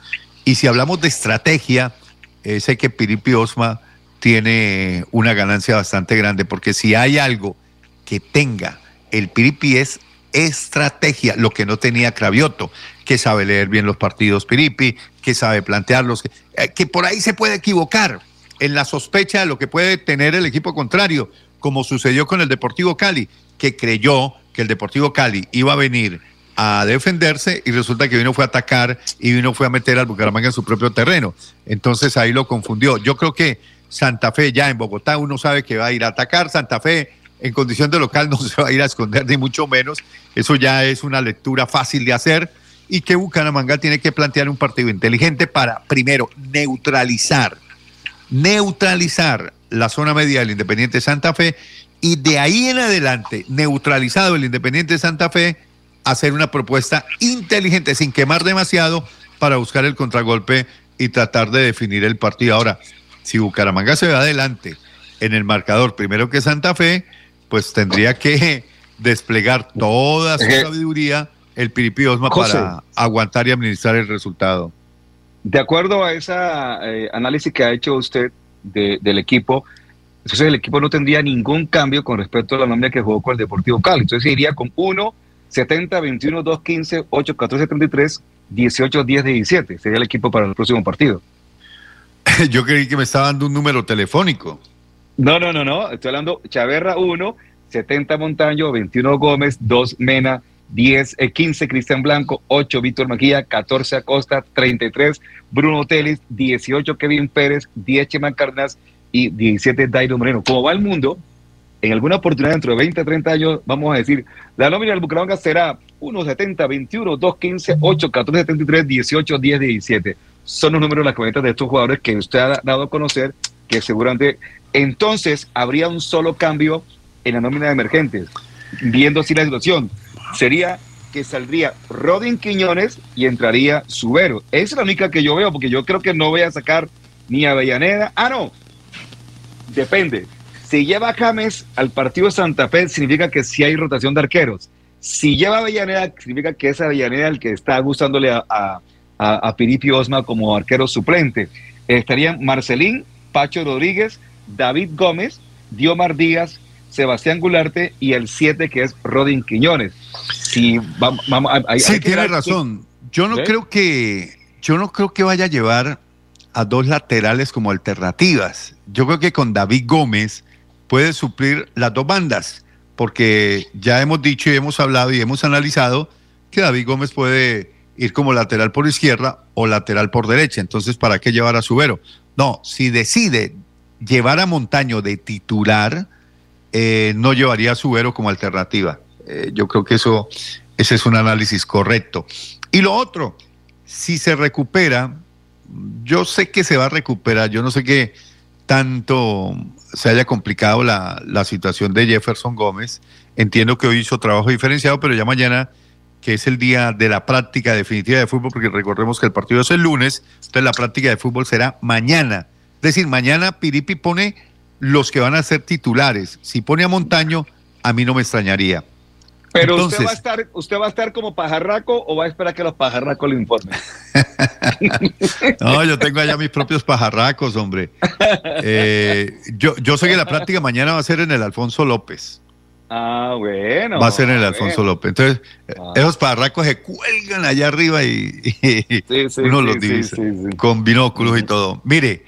Y si hablamos de estrategia, eh, sé que Piripi Osma tiene una ganancia bastante grande, porque si hay algo que tenga el Piripi es estrategia, lo que no tenía Cravioto, que sabe leer bien los partidos Piripi, que sabe plantearlos, que, eh, que por ahí se puede equivocar en la sospecha de lo que puede tener el equipo contrario, como sucedió con el Deportivo Cali, que creyó que el Deportivo Cali iba a venir a defenderse y resulta que vino fue a atacar y vino fue a meter al Bucaramanga en su propio terreno. Entonces ahí lo confundió. Yo creo que Santa Fe ya en Bogotá uno sabe que va a ir a atacar. Santa Fe en condición de local no se va a ir a esconder ni mucho menos. Eso ya es una lectura fácil de hacer y que Bucaramanga tiene que plantear un partido inteligente para, primero, neutralizar, neutralizar la zona media del Independiente Santa Fe y de ahí en adelante, neutralizado el Independiente Santa Fe, hacer una propuesta inteligente sin quemar demasiado para buscar el contragolpe y tratar de definir el partido. Ahora, si Bucaramanga se va adelante en el marcador primero que Santa Fe, pues tendría que desplegar toda su sabiduría el Piripi Osma para aguantar y administrar el resultado. De acuerdo a ese eh, análisis que ha hecho usted del equipo, entonces el equipo no tendría ningún cambio con respecto a la nómina que jugó con el Deportivo Cali. Entonces iría con 1, 70, 21, 2, 15, 8, 14, 33, 18, 10, 17. Sería el equipo para el próximo partido. Yo creí que me estaba dando un número telefónico. No, no, no, no. Estoy hablando Chaverra 1, 70 Montaño, 21 Gómez, 2 Mena, 10, 15 Cristian Blanco, 8 Víctor Maquilla, 14 Acosta, 33 Bruno Telis, 18 Kevin Pérez, 10 Chema Carnas y 17 Dairo Moreno. Como va el mundo, en alguna oportunidad dentro de 20, 30 años, vamos a decir, la nómina del Bucaramanga será 1, 70, 21, 2, 15, 8, 14, 73, 18, 10, 17. Son los números de las cuentas de estos jugadores que usted ha dado a conocer, que seguramente entonces habría un solo cambio en la nómina de emergentes, viendo así la situación. Sería que saldría Rodin Quiñones y entraría Subero. Esa es la única que yo veo, porque yo creo que no voy a sacar ni a Avellaneda. Ah, no, depende. Si lleva James al partido de Santa Fe, significa que sí hay rotación de arqueros. Si lleva Avellaneda, significa que es Avellaneda el que está gustándole a, a, a, Osma como arquero suplente. Estarían Marcelín, Pacho Rodríguez, David Gómez, Diomar Díaz, Sebastián Gularte y el 7 que es Rodin Quiñones. Si vamos, sí, tiene razón. Yo no creo que yo no creo que vaya a llevar a dos laterales como alternativas. Yo creo que con David Gómez puede suplir las dos bandas, porque ya hemos dicho y hemos hablado y hemos analizado que David Gómez puede ir como lateral por izquierda o lateral por derecha. Entonces, ¿para qué llevar a Subero? No, si decide llevar a Montaño de titular, eh, no llevaría a Subero como alternativa. Eh, yo creo que eso, ese es un análisis correcto. Y lo otro, si se recupera, yo sé que se va a recuperar, yo no sé qué tanto se haya complicado la, la situación de Jefferson Gómez. Entiendo que hoy hizo trabajo diferenciado, pero ya mañana que es el día de la práctica definitiva de fútbol, porque recordemos que el partido es el lunes, entonces la práctica de fútbol será mañana. Es decir, mañana Piripi pone los que van a ser titulares. Si pone a Montaño, a mí no me extrañaría. Pero usted va a estar, usted va a estar como pajarraco o va a esperar que los pajarracos le informen. no, yo tengo allá mis propios pajarracos, hombre. Eh, yo, yo sé que la práctica mañana va a ser en el Alfonso López. Ah, bueno. Va a ser en el Alfonso López. Entonces, ah. esos parracos se cuelgan allá arriba y, uno los divisa con binóculos y todo. Mire.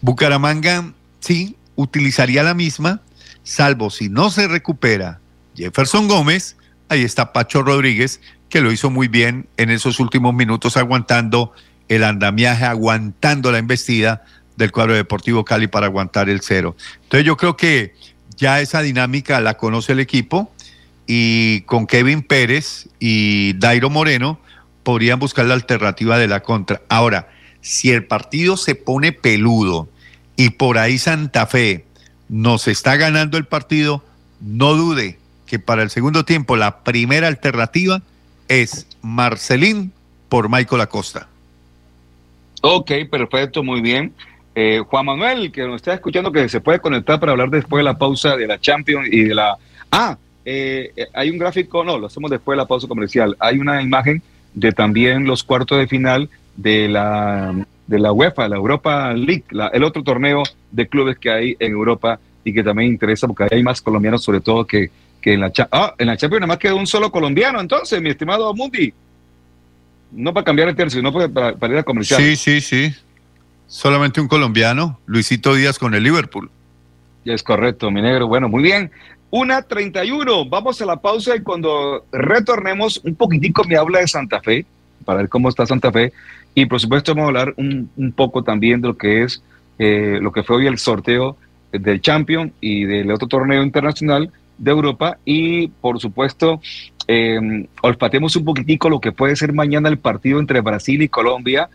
Bucaramanga sí utilizaría la misma, salvo si no se recupera Jefferson Gómez, ahí está Pacho Rodríguez, que lo hizo muy bien en esos últimos minutos, aguantando el andamiaje, aguantando la embestida del cuadro deportivo Cali para aguantar el cero. Entonces yo creo que ya esa dinámica la conoce el equipo y con Kevin Pérez y Dairo Moreno podrían buscar la alternativa de la contra. Ahora, si el partido se pone peludo y por ahí Santa Fe nos está ganando el partido, no dude que para el segundo tiempo la primera alternativa es Marcelín por Michael Acosta. Ok, perfecto, muy bien. Eh, Juan Manuel, que nos está escuchando, que se puede conectar para hablar después de la pausa de la Champions y de la... Ah, eh, hay un gráfico, no, lo hacemos después de la pausa comercial. Hay una imagen de también los cuartos de final de la, de la UEFA, la Europa League, el otro torneo de clubes que hay en Europa y que también interesa porque hay más colombianos sobre todo que, que en la ah, en la Champions nada más quedó un solo colombiano entonces, mi estimado Mundi. No para cambiar el tercio, sino para, para ir a comercial. Sí, sí, sí. Solamente un colombiano, Luisito Díaz con el Liverpool. Es correcto, mi negro. Bueno, muy bien. Una 31. Vamos a la pausa y cuando retornemos un poquitico me habla de Santa Fe, para ver cómo está Santa Fe. Y por supuesto vamos a hablar un, poco también de lo que es eh, lo que fue hoy el sorteo del Champion y del otro torneo internacional de Europa. Y por supuesto, eh, olfatemos un poquitico lo que puede ser mañana el partido entre Brasil y Colombia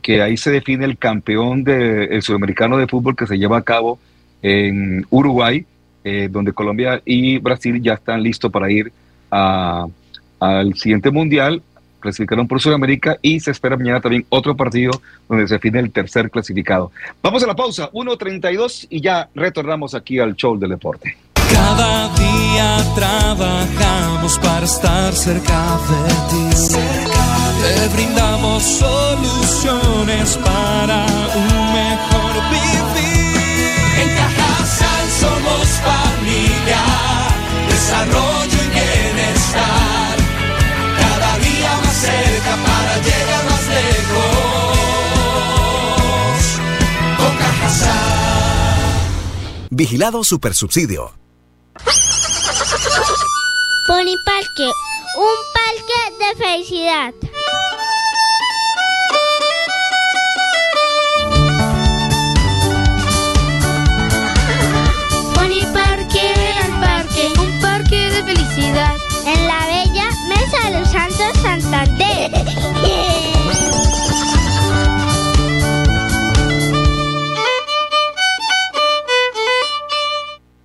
que ahí se define el campeón del sudamericano de fútbol que se lleva a cabo en Uruguay, eh, donde Colombia y Brasil ya están listos para ir al siguiente mundial, clasificaron por Sudamérica y se espera mañana también otro partido donde se define el tercer clasificado. Vamos a la pausa, 1.32 y ya retornamos aquí al show del deporte. Cada día trabajamos para estar cerca de ti. Te brindamos soluciones para un mejor vivir. En Cajasal somos familia, desarrollo y bienestar. Cerca para llegar más lejos. Con Cajasal. Vigilado Supersubsidio. Pony Parque, un parque de felicidad. Pony Parque, el parque, un parque de felicidad. En la bella Mesa de los Santander.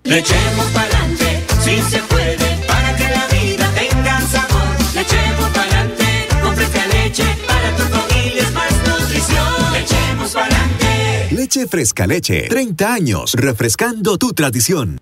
Le echemos pa'lante, si se puede, para que la vida tenga sabor. Le echemos pa'lante, con fresca leche, para tu familia es más nutrición. Le echemos pa'lante. Leche Fresca Leche. 30 años refrescando tu tradición.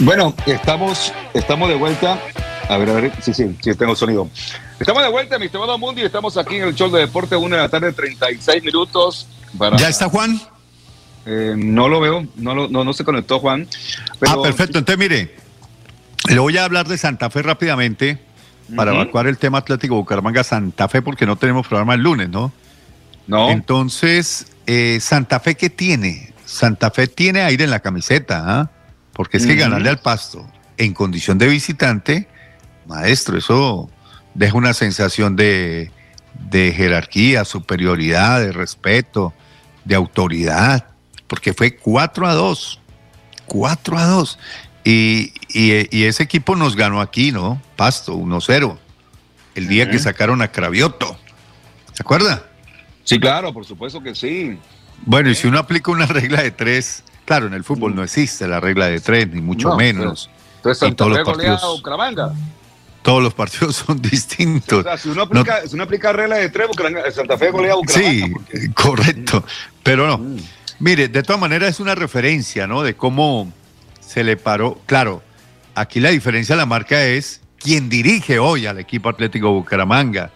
Bueno, estamos, estamos de vuelta. A ver, a ver, sí, sí, sí, tengo sonido. Estamos de vuelta, mi estimado Mundi, estamos aquí en el show de deporte, una de la tarde, 36 minutos. Para... ¿Ya está Juan? Eh, no lo veo, no, lo- no, no se conectó Juan. Ah, perfecto. Entonces, mire, le voy a hablar de Santa Fe rápidamente para evacuar el tema Atlético Bucaramanga Santa Fe porque no tenemos programa el lunes, ¿no? No. Entonces, eh, Santa Fe, ¿qué tiene? Santa Fe tiene aire en la camiseta, ¿ah? Porque es que ganarle al pasto en condición de visitante, maestro, eso deja una sensación de, de jerarquía, superioridad, de respeto, de autoridad, porque fue 4 a 2. 4 a 2. Y, y- y ese equipo nos ganó aquí, ¿no? Pasto, 1-0. El día que sacaron a Cravioto. ¿Se acuerda? Sí, claro, por supuesto que sí. Bueno, y si uno aplica una regla de tres, claro, en el fútbol no existe la regla de tres, ni mucho No, menos. Entonces, Y Santa todos Fe los a partidos, Bucaramanga. todos los partidos son distintos. O sea, si uno aplica, si uno aplica regla de tres, Santa Fe golea a Bucaramanga. Sí, correcto. Pero no. Mire, de todas maneras es una referencia, ¿no? De cómo se le paró. Claro, aquí la diferencia de la marca es quien dirige hoy al equipo Atlético Bucaramanga.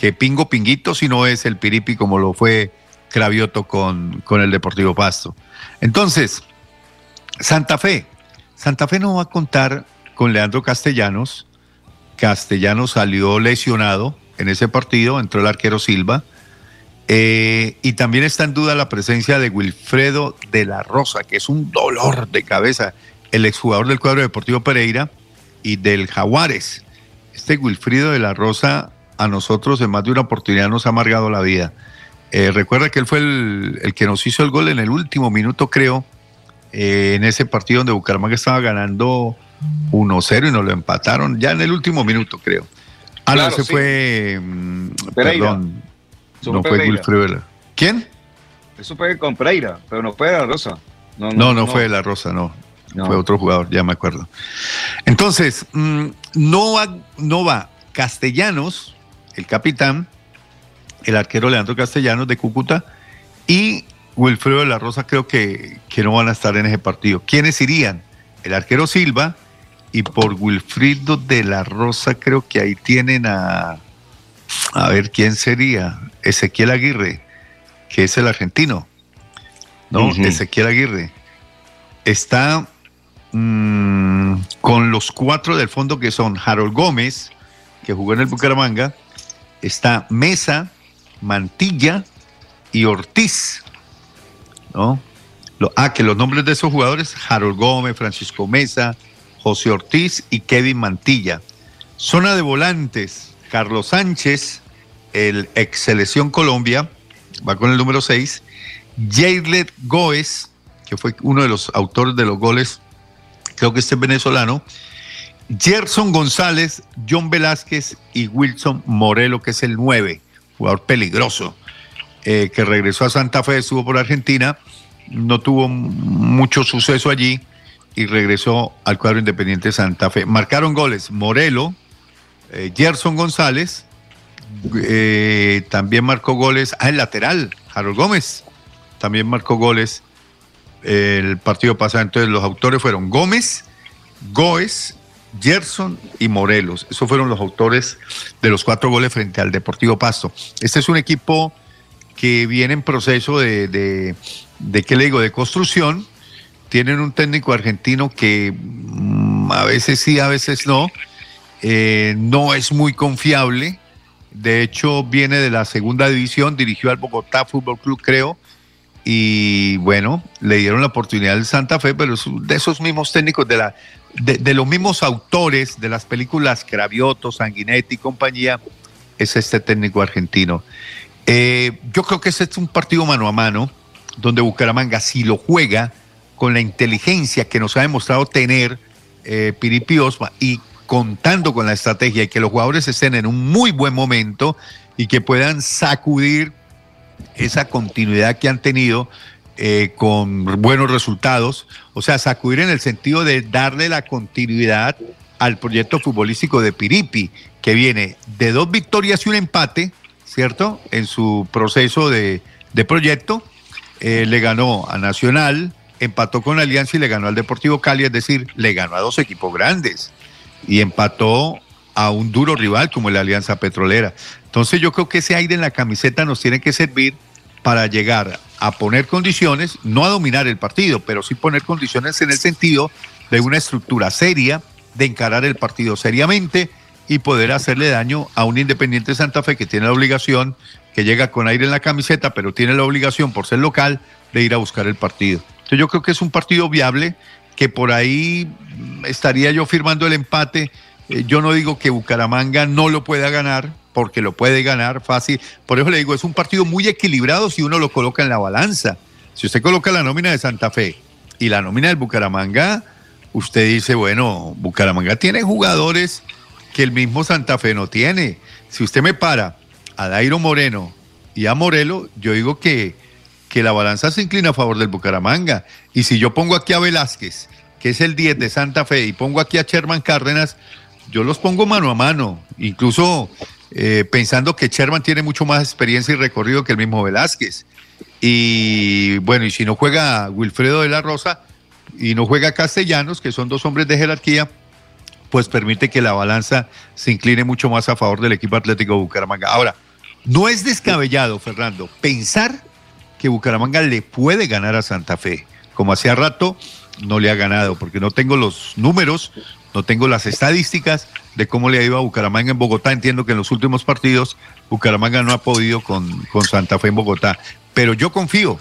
Que Pingo Pinguito si no es el Piripi como lo fue Cravioto con, con el Deportivo Pasto. Entonces, Santa Fe. Santa Fe no va a contar con Leandro Castellanos. Castellanos salió lesionado en ese partido, entró el arquero Silva. Eh, y también está en duda la presencia de Wilfredo de la Rosa, que es un dolor de cabeza, el exjugador del cuadro deportivo Pereira y del Jaguares. Este Wilfredo de la Rosa a nosotros en más de una oportunidad nos ha amargado la vida. Eh, recuerda que él fue el, el que nos hizo el gol en el último minuto, creo, eh, en ese partido donde Bucaramanga estaba ganando 1-0 y nos lo empataron ya en el último minuto, creo. Ah, no, ese sí. fue. mm, Pereira. Perdón. Eso No fue Pereira. Wilfredo. de la- ¿Quién? Eso fue con Pereira, pero no fue de la Rosa. No, no, fue de la Rosa, no. No. Fue otro jugador, ya me acuerdo. Entonces, mm, no, va, no va Castellanos, el capitán, el arquero Leandro Castellanos de Cúcuta y Wilfredo de la Rosa creo que, que no van a estar en ese partido. ¿Quiénes irían? El arquero Silva y por Wilfrido de la Rosa creo que ahí tienen a... A ver, ¿quién sería? Ezequiel Aguirre, que es el argentino. ¿No? Ezequiel Aguirre. Está mm, con los cuatro del fondo que son Harold Gómez, que jugó en el Bucaramanga, está Mesa, Mantilla y Ortiz. ¿no? ah, que los nombres de esos jugadores, Harold Gómez, Francisco Mesa, José Ortiz y Kevin Mantilla. Zona de volantes, Carlos Sánchez, el ex selección Colombia, va con el número 6, Jaylet Goes, que fue uno de los autores de los goles, creo que este es venezolano, Gerson González, John Velázquez y Wilson Morelo, que es el 9, jugador peligroso, eh, que regresó a Santa Fe, estuvo por Argentina, no tuvo mucho suceso allí y regresó al cuadro independiente Santa Fe. Marcaron goles Morelo, eh, Gerson González, eh, también marcó goles, ah, el lateral, Harold Gómez, también marcó goles el partido pasado. Entonces los autores fueron Gómez, Goes, Gerson y Morelos. Esos fueron los autores de los cuatro goles frente al Deportivo Pasto. Este es un equipo que viene en proceso de, de, ¿qué le digo?, de construcción. Tienen un técnico argentino que mm, a veces sí, a veces no. Eh, no es muy confiable. De hecho, viene de la segunda división, dirigió al Bogotá Fútbol Club, creo. Y bueno, le dieron la oportunidad al Santa Fe, pero de esos mismos técnicos, de, la, de, los mismos autores de las películas Cravioto, Sanguinetti y compañía, es este técnico argentino. Eh, yo creo que este es un partido mano a mano, donde Bucaramanga, si lo juega con la inteligencia que nos ha demostrado tener eh, Piripi Osma y contando con la estrategia y que los jugadores estén en un muy buen momento y que puedan sacudir esa continuidad que han tenido eh, con buenos resultados, o sea, sacudir en el sentido de darle la continuidad al proyecto futbolístico de Piripi, que viene de dos victorias y un empate, ¿cierto? En su proceso de, proyecto, eh, le ganó a Nacional, empató con Alianza y le ganó al Deportivo Cali, es decir, le ganó a dos equipos grandes y empató a un duro rival como la Alianza Petrolera. Entonces yo creo que ese aire en la camiseta nos tiene que servir para llegar a poner condiciones, no a dominar el partido, pero sí poner condiciones en el sentido de una estructura seria, de encarar el partido seriamente y poder hacerle daño a un Independiente Santa Fe que tiene la obligación, que llega con aire en la camiseta, pero tiene la obligación por ser local de ir a buscar el partido. Entonces yo creo que es un partido viable que por ahí estaría yo firmando el empate. Eh, yo no digo que Bucaramanga no lo pueda ganar, porque lo puede ganar fácil. Por eso le digo, es un partido muy equilibrado si uno lo coloca en la balanza. Si usted coloca la nómina de Santa Fe y la nómina del Bucaramanga, usted dice, bueno, Bucaramanga tiene jugadores que el mismo Santa Fe no tiene. Si usted me para a Dairo Moreno y a Morelo, yo digo que que la balanza se inclina a favor del Bucaramanga. Y si yo pongo aquí a Velázquez, que es el 10 de Santa Fe, y pongo aquí a Sherman Cárdenas, yo los pongo mano a mano, incluso eh, pensando que Sherman tiene mucho más experiencia y recorrido que el mismo Velázquez. Y bueno, y si no juega Wilfredo de la Rosa y no juega Castellanos, que son dos hombres de jerarquía, pues permite que la balanza se incline mucho más a favor del equipo Atlético Bucaramanga. Ahora, no es descabellado, Fernando, pensar que Bucaramanga le puede ganar a Santa Fe. Como hacía rato, no le ha ganado, porque no tengo los números, no tengo las estadísticas de cómo le ha ido a Bucaramanga en Bogotá. Entiendo que en los últimos partidos Bucaramanga no ha podido con, con Santa Fe en Bogotá. Pero yo confío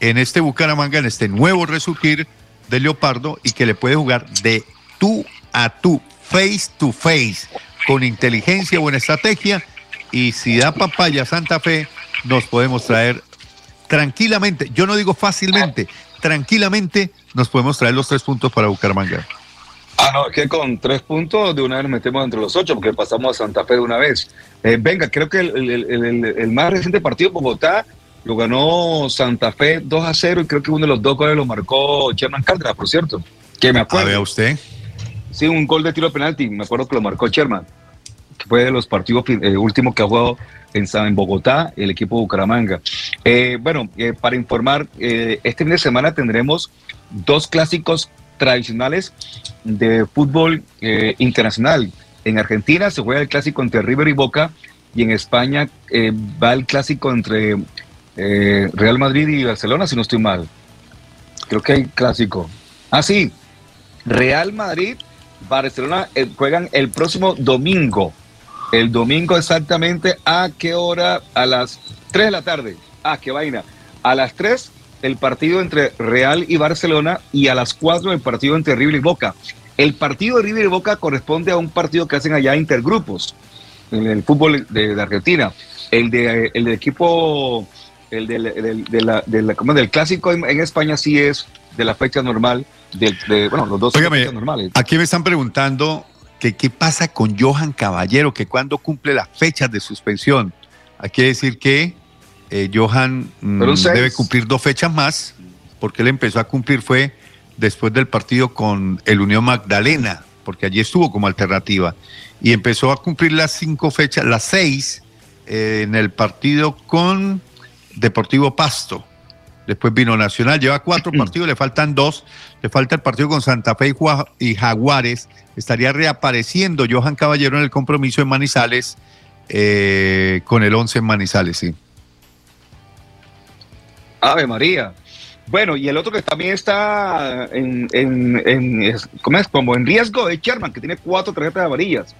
en este Bucaramanga, en este nuevo resurgir de Leopardo y que le puede jugar de tú a tú, face to face, con inteligencia, buena estrategia. Y si da papaya Santa Fe, nos podemos traer tranquilamente, yo no digo fácilmente, tranquilamente nos podemos traer los tres puntos para Bucaramanga. Ah, no, es que con tres puntos de una vez nos metemos entre los ocho, porque pasamos a Santa Fe de una vez. Eh, venga, creo que el, más reciente partido Bogotá lo ganó Santa Fe 2 a 0 y creo que uno de los dos goles lo marcó Sherman Cárdenas, por cierto. Que me acuerdo. A usted. Sí, un gol de tiro de penalti, me acuerdo que lo marcó Sherman, que fue de los partidos eh, últimos que ha jugado en, Bogotá, el equipo Bucaramanga. Eh, bueno, para informar, este fin de semana tendremos dos clásicos tradicionales de fútbol internacional. En Argentina se juega el clásico entre River y Boca y en España va el clásico entre Real Madrid y Barcelona, si no estoy mal. Creo que hay clásico. Ah, sí. Real Madrid, Barcelona eh, juegan el próximo domingo. El domingo exactamente a qué hora? A las 3 de la tarde. Ah, qué vaina. A las 3 el partido entre Real y Barcelona y a las 4 el partido entre River y Boca. El partido de River y Boca corresponde a un partido que hacen allá intergrupos en el fútbol de, Argentina. El de el equipo el del, de la, del clásico en, España sí es de la fecha normal, de, bueno, los dos fechas normales. Aquí me están preguntando que qué pasa con Johan Caballero, que cuando cumple las fechas de suspensión. Hay que decir que eh, Johan mm, debe cumplir dos fechas más, porque él empezó a cumplir fue después del partido con el Unión Magdalena, porque allí estuvo como alternativa, y empezó a cumplir las cinco fechas, las seis, eh, en el partido con Deportivo Pasto. Después vino Nacional, lleva cuatro partidos, le faltan dos. Le falta el partido con Santa Fe y Jaguares. Estaría reapareciendo Johan Caballero en el compromiso en Manizales, eh, con el 11 en Manizales, sí. Ave María. Bueno, y el otro que también está en, en, ¿cómo es? como en riesgo es Sherman, que tiene cuatro tarjetas amarillas.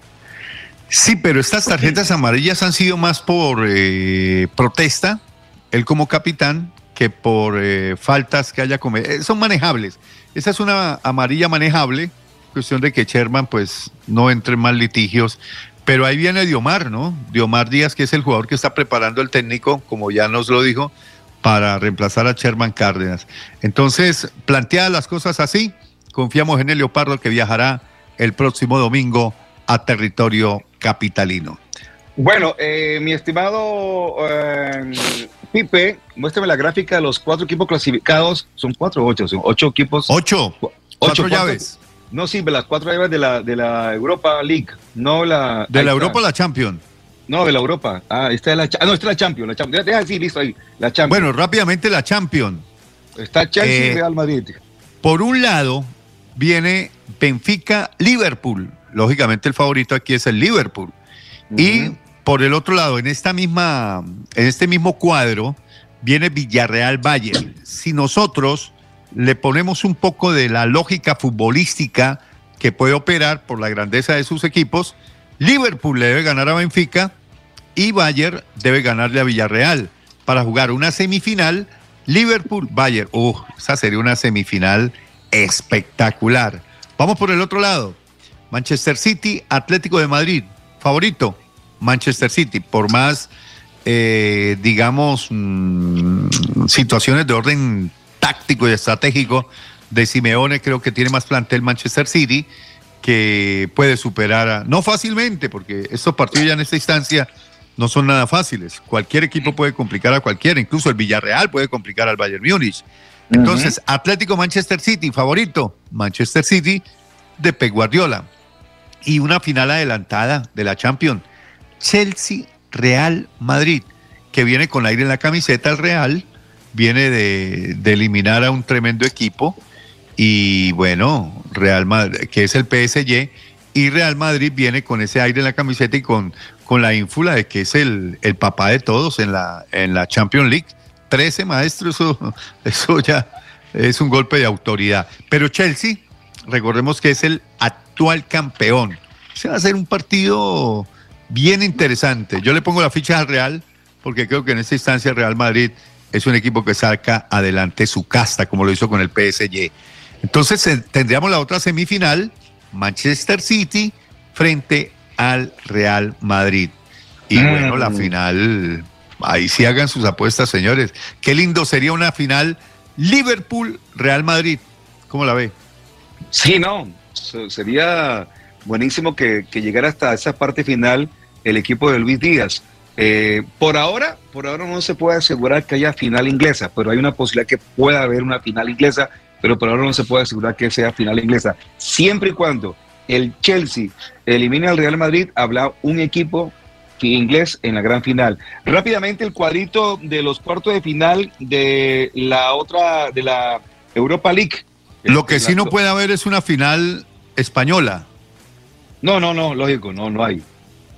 Sí, pero estas tarjetas amarillas han sido más por eh, protesta él como capitán que por eh, faltas que haya cometido. Eh, son manejables. Esa es una amarilla manejable, cuestión de que Sherman pues no entre en más litigios. Pero ahí viene Diomar, ¿no? Diomar Díaz, que es el jugador que está preparando el técnico, como ya nos lo dijo, para reemplazar a Sherman Cárdenas. Entonces, planteadas las cosas así, confiamos en el Leopardo que viajará el próximo domingo a territorio capitalino. Bueno, eh, mi estimado eh, Pipe, muéstrame la gráfica de los cuatro equipos clasificados. ¿Son cuatro o ocho? Son ocho equipos. Ocho. Ocho llaves. No, sí, las cuatro llaves de la, de la Europa League, no la... ¿De la Europa la Champions? No, de la Europa. Ah, esta es la, ah, no, esta es la Champions. La Champions. Deja así, listo ahí. La Champions. Bueno, rápidamente la Champions. Está Chelsea y eh, Real Madrid. Por un lado, viene Benfica, Liverpool. Lógicamente el favorito aquí es el Liverpool. Y por el otro lado, en esta misma, en este mismo cuadro, viene Villarreal Bayern. Si nosotros le ponemos un poco de la lógica futbolística que puede operar por la grandeza de sus equipos, Liverpool le debe ganar a Benfica y Bayern debe ganarle a Villarreal para jugar una semifinal. Liverpool-Bayern. Uh, esa sería una semifinal espectacular. Vamos por el otro lado. Manchester City, Atlético de Madrid. Favorito, Manchester City, por más, eh, digamos, mm, situaciones de orden táctico y estratégico de Simeone, creo que tiene más plantel Manchester City, que puede superar, no fácilmente, porque estos partidos ya en esta instancia no son nada fáciles. Cualquier equipo puede complicar a cualquiera, incluso el Villarreal puede complicar al Bayern Múnich. Entonces, Atlético Manchester City, favorito, Manchester City de Pep Guardiola. Y una final adelantada de la Champions Chelsea Real Madrid, que viene con aire en la camiseta el Real, viene de, eliminar a un tremendo equipo y bueno, Real Madrid, que es el PSG, y Real Madrid viene con ese aire en la camiseta y con, con la ínfula de que es el, el papá de todos en la, en la Champions League. Trece maestros, eso, eso ya es un golpe de autoridad. Pero Chelsea, recordemos que es el actual campeón. Se va a hacer un partido bien interesante. Yo le pongo la ficha al Real porque creo que en esta instancia Real Madrid es un equipo que saca adelante su casta, como lo hizo con el PSG. Entonces eh, tendríamos la otra semifinal, Manchester City frente al Real Madrid. Y mm. bueno, la final, ahí sí hagan sus apuestas, señores. Qué lindo sería una final Liverpool-Real Madrid. ¿Cómo la ve? Sí, no, sería buenísimo que, que llegara hasta esa parte final el equipo de Luis Díaz. Eh, por ahora, por ahora no se puede asegurar que haya final inglesa, pero hay una posibilidad que pueda haber una final inglesa, pero por ahora no se puede asegurar que sea final inglesa. Siempre y cuando el Chelsea elimine al Real Madrid, habla un equipo inglés en la gran final. Rápidamente el cuadrito de los cuartos de final de la otra, de la Europa League. Lo que sí no puede haber es una final española. No, no, no, lógico, no, no hay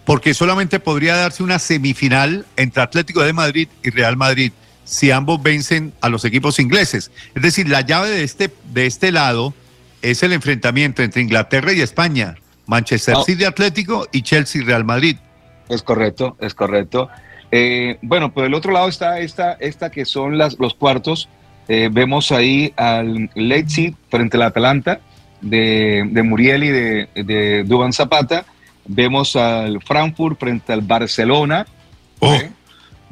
porque solamente podría darse una semifinal entre Atlético de Madrid y Real Madrid si ambos vencen a los equipos ingleses. Es decir, la llave de este, de este lado es el enfrentamiento entre Inglaterra y España, Manchester Oh. City Atlético y Chelsea Real Madrid. Es correcto, es correcto. Eh, bueno, por el otro lado está esta, esta que son las, los cuartos. Eh, vemos ahí al Leipzig frente al Atalanta de, de Muriel y de, de Duban Zapata. Vemos al Frankfurt frente al Barcelona. Oh, ¿eh?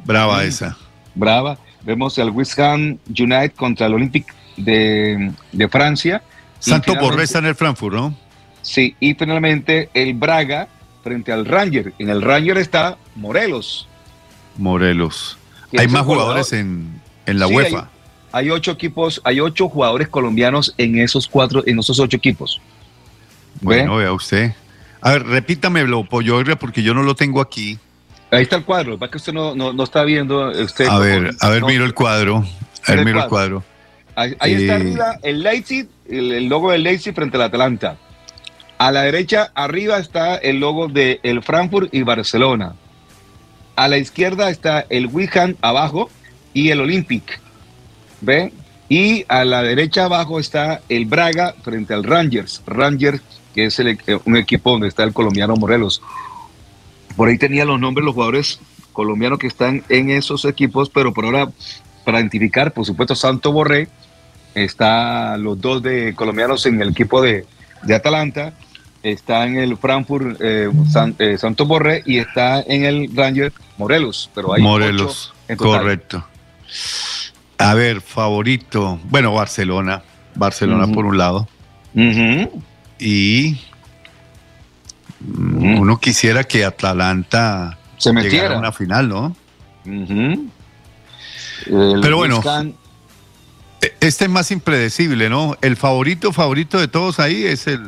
brava Mm. esa. Brava. Vemos al West Ham United contra el Olympique de, de Francia. Santo Borré está en el Frankfurt, ¿no? Sí, y finalmente el Braga frente al Ranger. En el Ranger está Morelos. Morelos. Hay más el jugadores en, en la Sí, UEFA. Hay, hay ocho equipos, hay ocho jugadores colombianos en esos cuatro, en esos ocho equipos. ¿Ve? Bueno, vea usted. A ver, repítamelo, Pollo porque yo no lo tengo aquí. Ahí está el cuadro, para que usted no, no, no está viendo. Usted A ver, a ver, no- miro el cuadro. A ver, miro el cuadro. Ahí, está Eh, arriba el Leipzig, el, el logo del Leipzig frente al Atalanta. A la derecha, arriba está el logo de el Frankfurt y Barcelona. A la izquierda está el Wigan abajo y el Olympic. ¿Ve? Y a la derecha abajo está el Braga frente al Rangers. Rangers, que es el- eh, un equipo donde está el colombiano Morelos. Por ahí tenía los nombres de los jugadores colombianos que están en esos equipos, pero por ahora, para identificar, por supuesto, Santo Borré, está los dos de colombianos en el equipo de, de Atalanta, está en el Frankfurt eh, San- eh, Santo Borré y está en el Ranger Morelos. Pero hay Morelos, correcto. A ver, favorito. Bueno, Barcelona. Barcelona por un lado. Y mm, uno quisiera que Atalanta Se llegara metiera. a una final, ¿no? Pero bueno. E- Este es más impredecible, ¿no? El favorito, favorito de todos ahí es el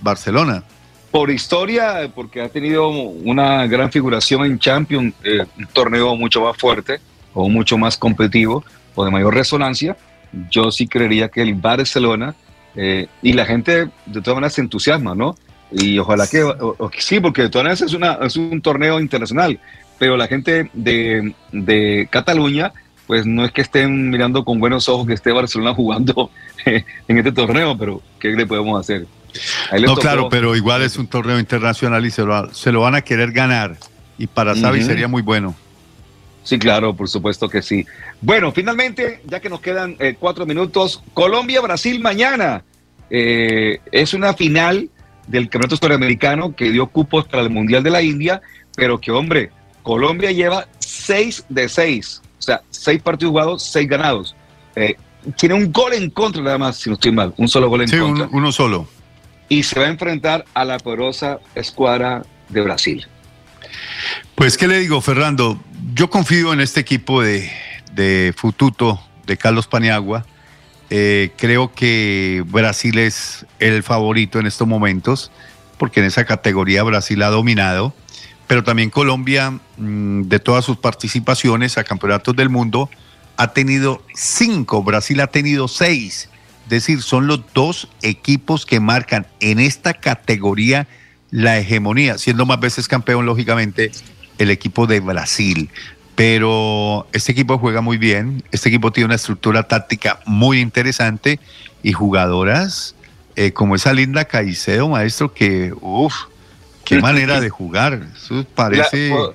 Barcelona. por historia, porque ha tenido una gran figuración en Champions, eh, un torneo mucho más fuerte o mucho más competitivo o de mayor resonancia, yo sí creería que el Barcelona eh, y la gente de todas maneras se entusiasma, ¿no? Y ojalá que o- o que sí, porque de todas maneras es, una, es un torneo internacional, pero la gente de, de Cataluña, pues no es que estén mirando con buenos ojos que esté Barcelona jugando en este torneo, pero ¿qué le podemos hacer? No, tocó- claro, pero igual es un torneo internacional y se lo, se lo van a querer ganar. Y para Xavi sería muy bueno. Sí, claro, por supuesto que sí. Bueno, finalmente, ya que nos quedan eh, cuatro minutos, Colombia-Brasil mañana. Eh, es una final del Campeonato Sudamericano que dio cupos para el Mundial de la India, pero que, hombre, Colombia lleva seis de seis. O sea, seis partidos jugados, seis ganados. Eh, tiene un gol en contra nada más, si no estoy mal, un solo gol en Sí, contra. un- uno solo. Y se va a enfrentar a la poderosa escuadra de Brasil. Pues, ¿qué le digo, Fernando? Yo confío en este equipo de, de Fututo, de Carlos Paniagua. Eh, creo que Brasil es el favorito en estos momentos, porque en esa categoría Brasil ha dominado, pero también Colombia, mm, de todas sus participaciones a campeonatos del mundo, ha tenido cinco, Brasil ha tenido seis. Es decir, son los dos equipos que marcan en esta categoría la hegemonía, siendo más veces campeón, lógicamente, el equipo de Brasil. Pero este equipo juega muy bien, este equipo tiene una estructura táctica muy interesante y jugadoras eh, como esa linda Caicedo, maestro, que, uff, qué manera de jugar. Eso parece La- po-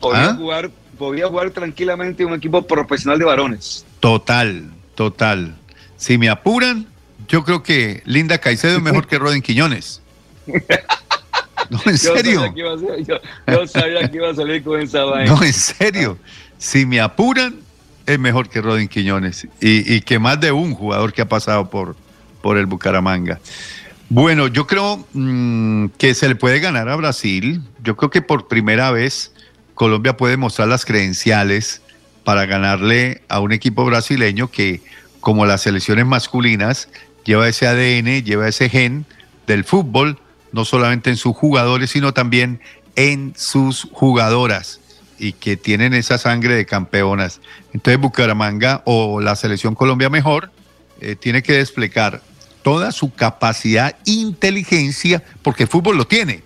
podía, ¿Ah? jugar, podía jugar tranquilamente un equipo profesional de varones. total, total. Si me apuran, yo creo que Linda Caicedo es mejor que Rodin Quiñones. No, en Yo serio. sabía que iba a ser- yo- yo sabía que iba a salir con esa vaina. No, en serio. Si me apuran, es mejor que Rodin Quiñones. Y, y que más de un jugador que ha pasado por, por el Bucaramanga. Bueno, yo creo mm, que se le puede ganar a Brasil. Yo creo que por primera vez Colombia puede mostrar las credenciales para ganarle a un equipo brasileño que, como las selecciones masculinas, lleva ese ADN, lleva ese gen del fútbol, no solamente en sus jugadores, sino también en sus jugadoras y que tienen esa sangre de campeonas. Entonces Bucaramanga o la selección Colombia mejor eh, tiene que desplegar toda su capacidad, inteligencia, porque el fútbol lo tiene.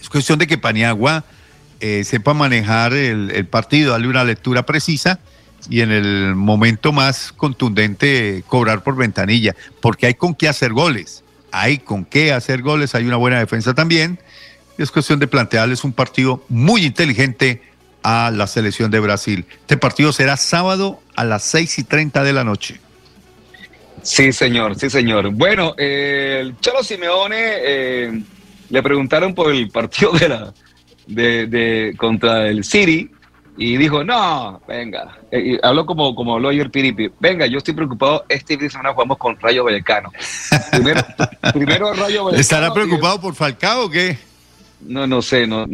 Es cuestión de que Paniagua eh, sepa manejar el, el partido, darle una lectura precisa, y en el momento más contundente cobrar por ventanilla, porque hay con qué hacer goles, hay con qué hacer goles, hay una buena defensa también. Es cuestión de plantearles un partido muy inteligente a la selección de Brasil. Este partido será sábado a las seis y treinta de la noche. Sí, señor, sí, señor. Bueno, eh, el Cholo Simeone eh, le preguntaron por el partido de la de, de contra el City y dijo, no, venga, eh, habló como, como habló ayer Piripi, venga, yo estoy preocupado, este fin de semana jugamos con Rayo Vallecano. Primero, primero Rayo Vallecano. ¿Estará preocupado por Falcao o qué? No, no sé, no,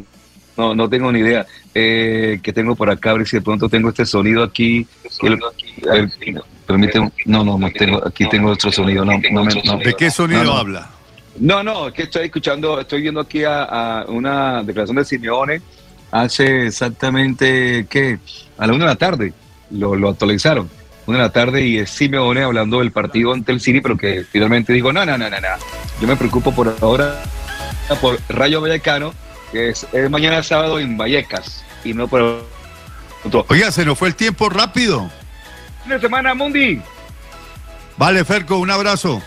no, no tengo ni idea. Eh, que tengo por acá, a ver si de pronto tengo este sonido aquí. permíteme, no, no, no tengo, aquí tengo otro sonido. No, no, ¿De qué sonido habla? No, no, es que estoy escuchando, estoy viendo aquí a, a una declaración de Simeone hace exactamente, ¿qué? A la una de la tarde, lo, lo actualizaron. Una de la tarde y es Simeone hablando del partido ante el City, pero que finalmente dijo, no, no, no, no, no. Yo me preocupo por ahora por Rayo Vallecano, que es, es mañana sábado en Vallecas, y no por... Oiga, se nos fue el tiempo rápido. Fin de semana, Mundi. Vale, Ferco, un abrazo.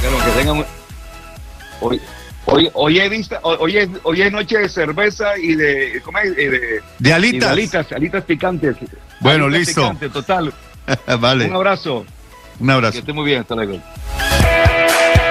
Claro, que tengan... Hoy, hoy, hoy, he visto, hoy, es, hoy es noche de cerveza y de... ¿cómo es? Y de, De alitas. y de alitas, alitas picantes. Bueno, Alitas listo. picantes, total. vale, Un abrazo. un abrazo. Que esté muy bien, hasta luego.